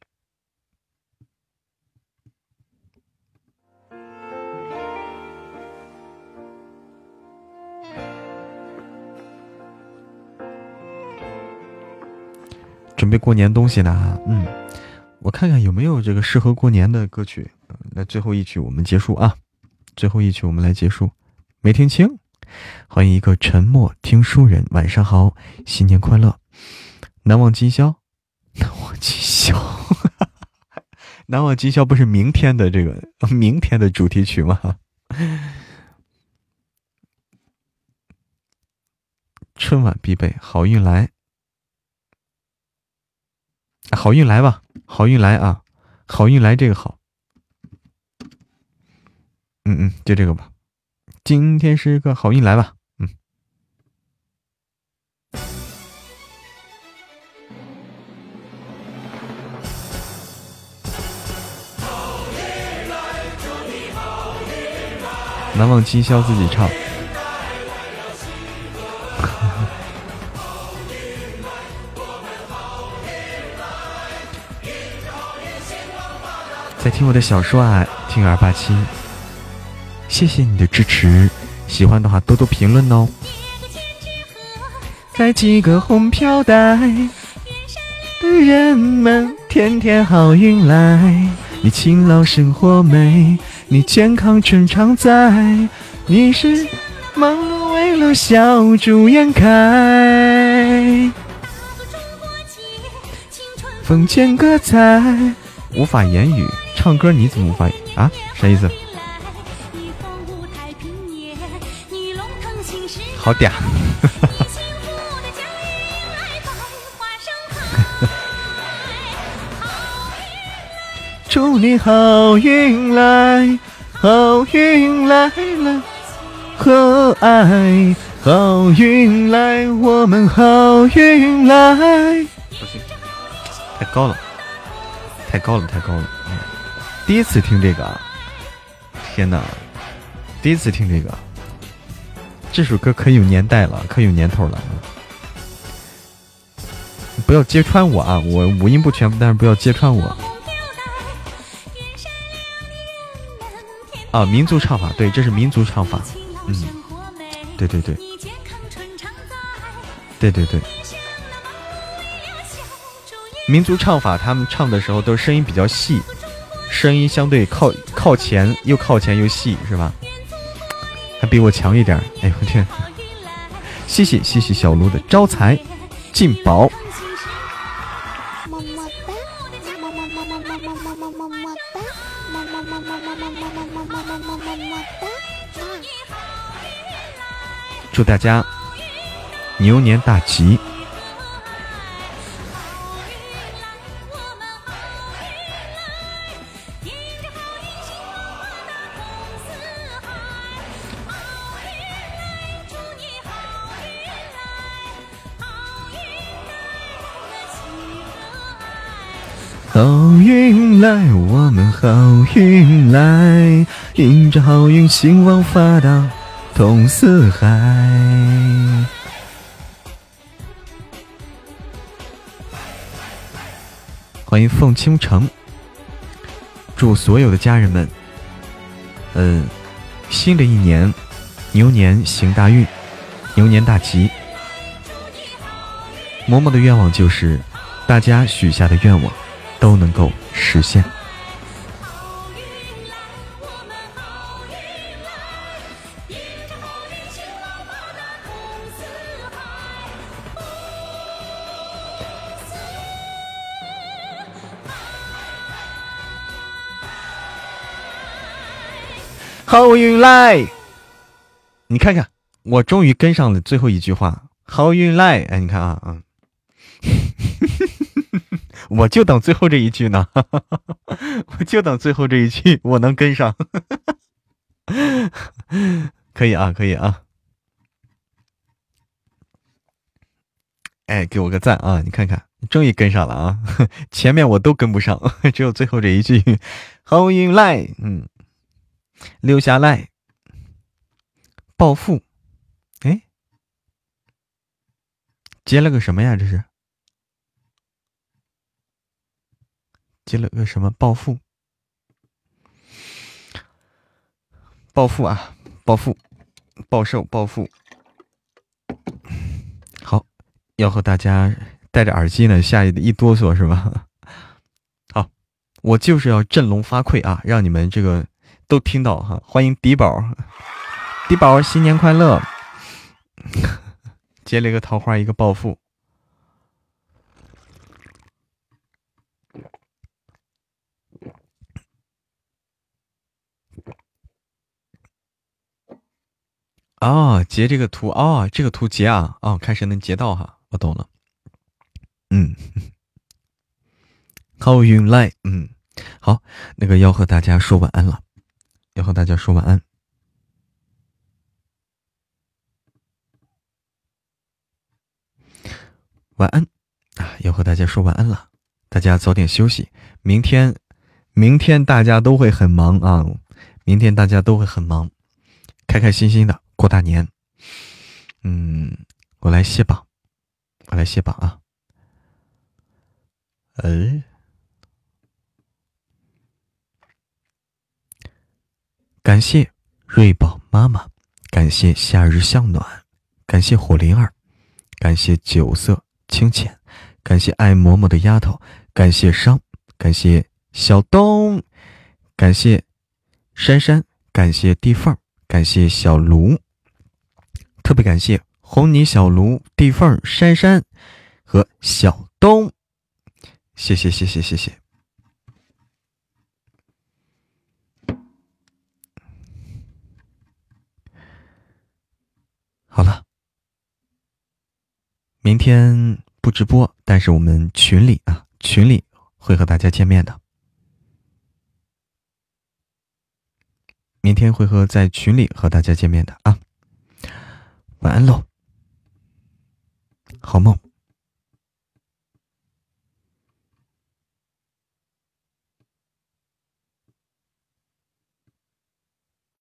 准备过年东西呢。嗯，我看看有没有这个适合过年的歌曲。那最后一曲我们结束啊，最后一曲我们来结束。没听清，欢迎一个沉默听书人，晚上好，新年快乐，难忘今宵，难忘今宵，难忘今宵不是明天的这个明天的主题曲吗？春晚必备，好运来，好运来吧，好运来啊，好运来，这个好，嗯嗯，就这个吧，今天是个好运来吧，嗯。好运来，这的好运来难忘今宵，自己唱。在听我的小说啊，听二八七，谢谢你的支持，喜欢的话多多评论哦。带几个红飘带，的人们天天好运来。你勤劳生活美，你健康春常在，你是忙碌为了笑逐颜开。风间歌彩，无法言语。唱歌你怎么无法啊？啥意思？好嗲！祝你好运来，好运来了，和爱，好运来，我们好运来。不行，太高了，太高了，太高了。第一次听这个，天哪！第一次听这个，这首歌可有年代了，可有年头了。不要揭穿我啊！我五音不全，但是不要揭穿我。啊，民族唱法，对，这是民族唱法。嗯，对对对，对对对，民族唱法，他们唱的时候都声音比较细。声音相对靠靠前，又靠前又细，是吧？还比我强一点。哎呦我天！谢谢谢谢小卢的招财进宝。么么哒。么么么么么么么么哒。么么么么么么么么哒。嗯祝大家牛年大吉！好运来，我们好运来，迎着好运，兴旺发达通四海。欢迎凤倾城，祝所有的家人们，嗯，新的一年牛年行大运，牛年大吉。嬷嬷的愿望就是大家许下的愿望。都能够实现。好运来！我们好运来。好运来你看看，我终于跟上了最后一句话。好运来！哎，你看啊啊。我就等最后这一句呢，我就等最后这一句，我能跟上，可以啊，可以啊，哎，给我个赞啊！你看看，终于跟上了啊，前面我都跟不上，只有最后这一句，好运来，嗯，留下来，暴富，哎，接了个什么呀？这是？接了个什么暴富？暴富啊！暴富，暴瘦，暴富。好，要和大家戴着耳机呢，吓一哆嗦是吧？好，我就是要振聋发聩啊，让你们这个都听到哈。欢迎迪宝，迪宝新年快乐！接了一个桃花，一个暴富。哦，截这个图哦，这个图截啊，哦，看谁能截到哈，我懂了。嗯，好运来，嗯，好，那个要和大家说晚安了，要和大家说晚安，晚安啊，要和大家说晚安了，大家早点休息，明天，明天大家都会很忙啊，明天大家都会很忙，开开心心的。过大年，嗯，我来卸榜，我来卸榜啊。哎，感谢瑞宝妈妈，感谢夏日向暖，感谢火灵儿，感谢酒色清浅，感谢爱嬷嬷的丫头，感谢商，感谢小东，感谢珊珊，感谢地缝，感谢小卢。特别感谢红泥小炉、地缝、珊珊和小东，谢谢谢谢谢谢。好了，明天不直播，但是我们群里啊，群里会和大家见面的。明天会和在群里和大家见面的啊。晚安喽，好梦。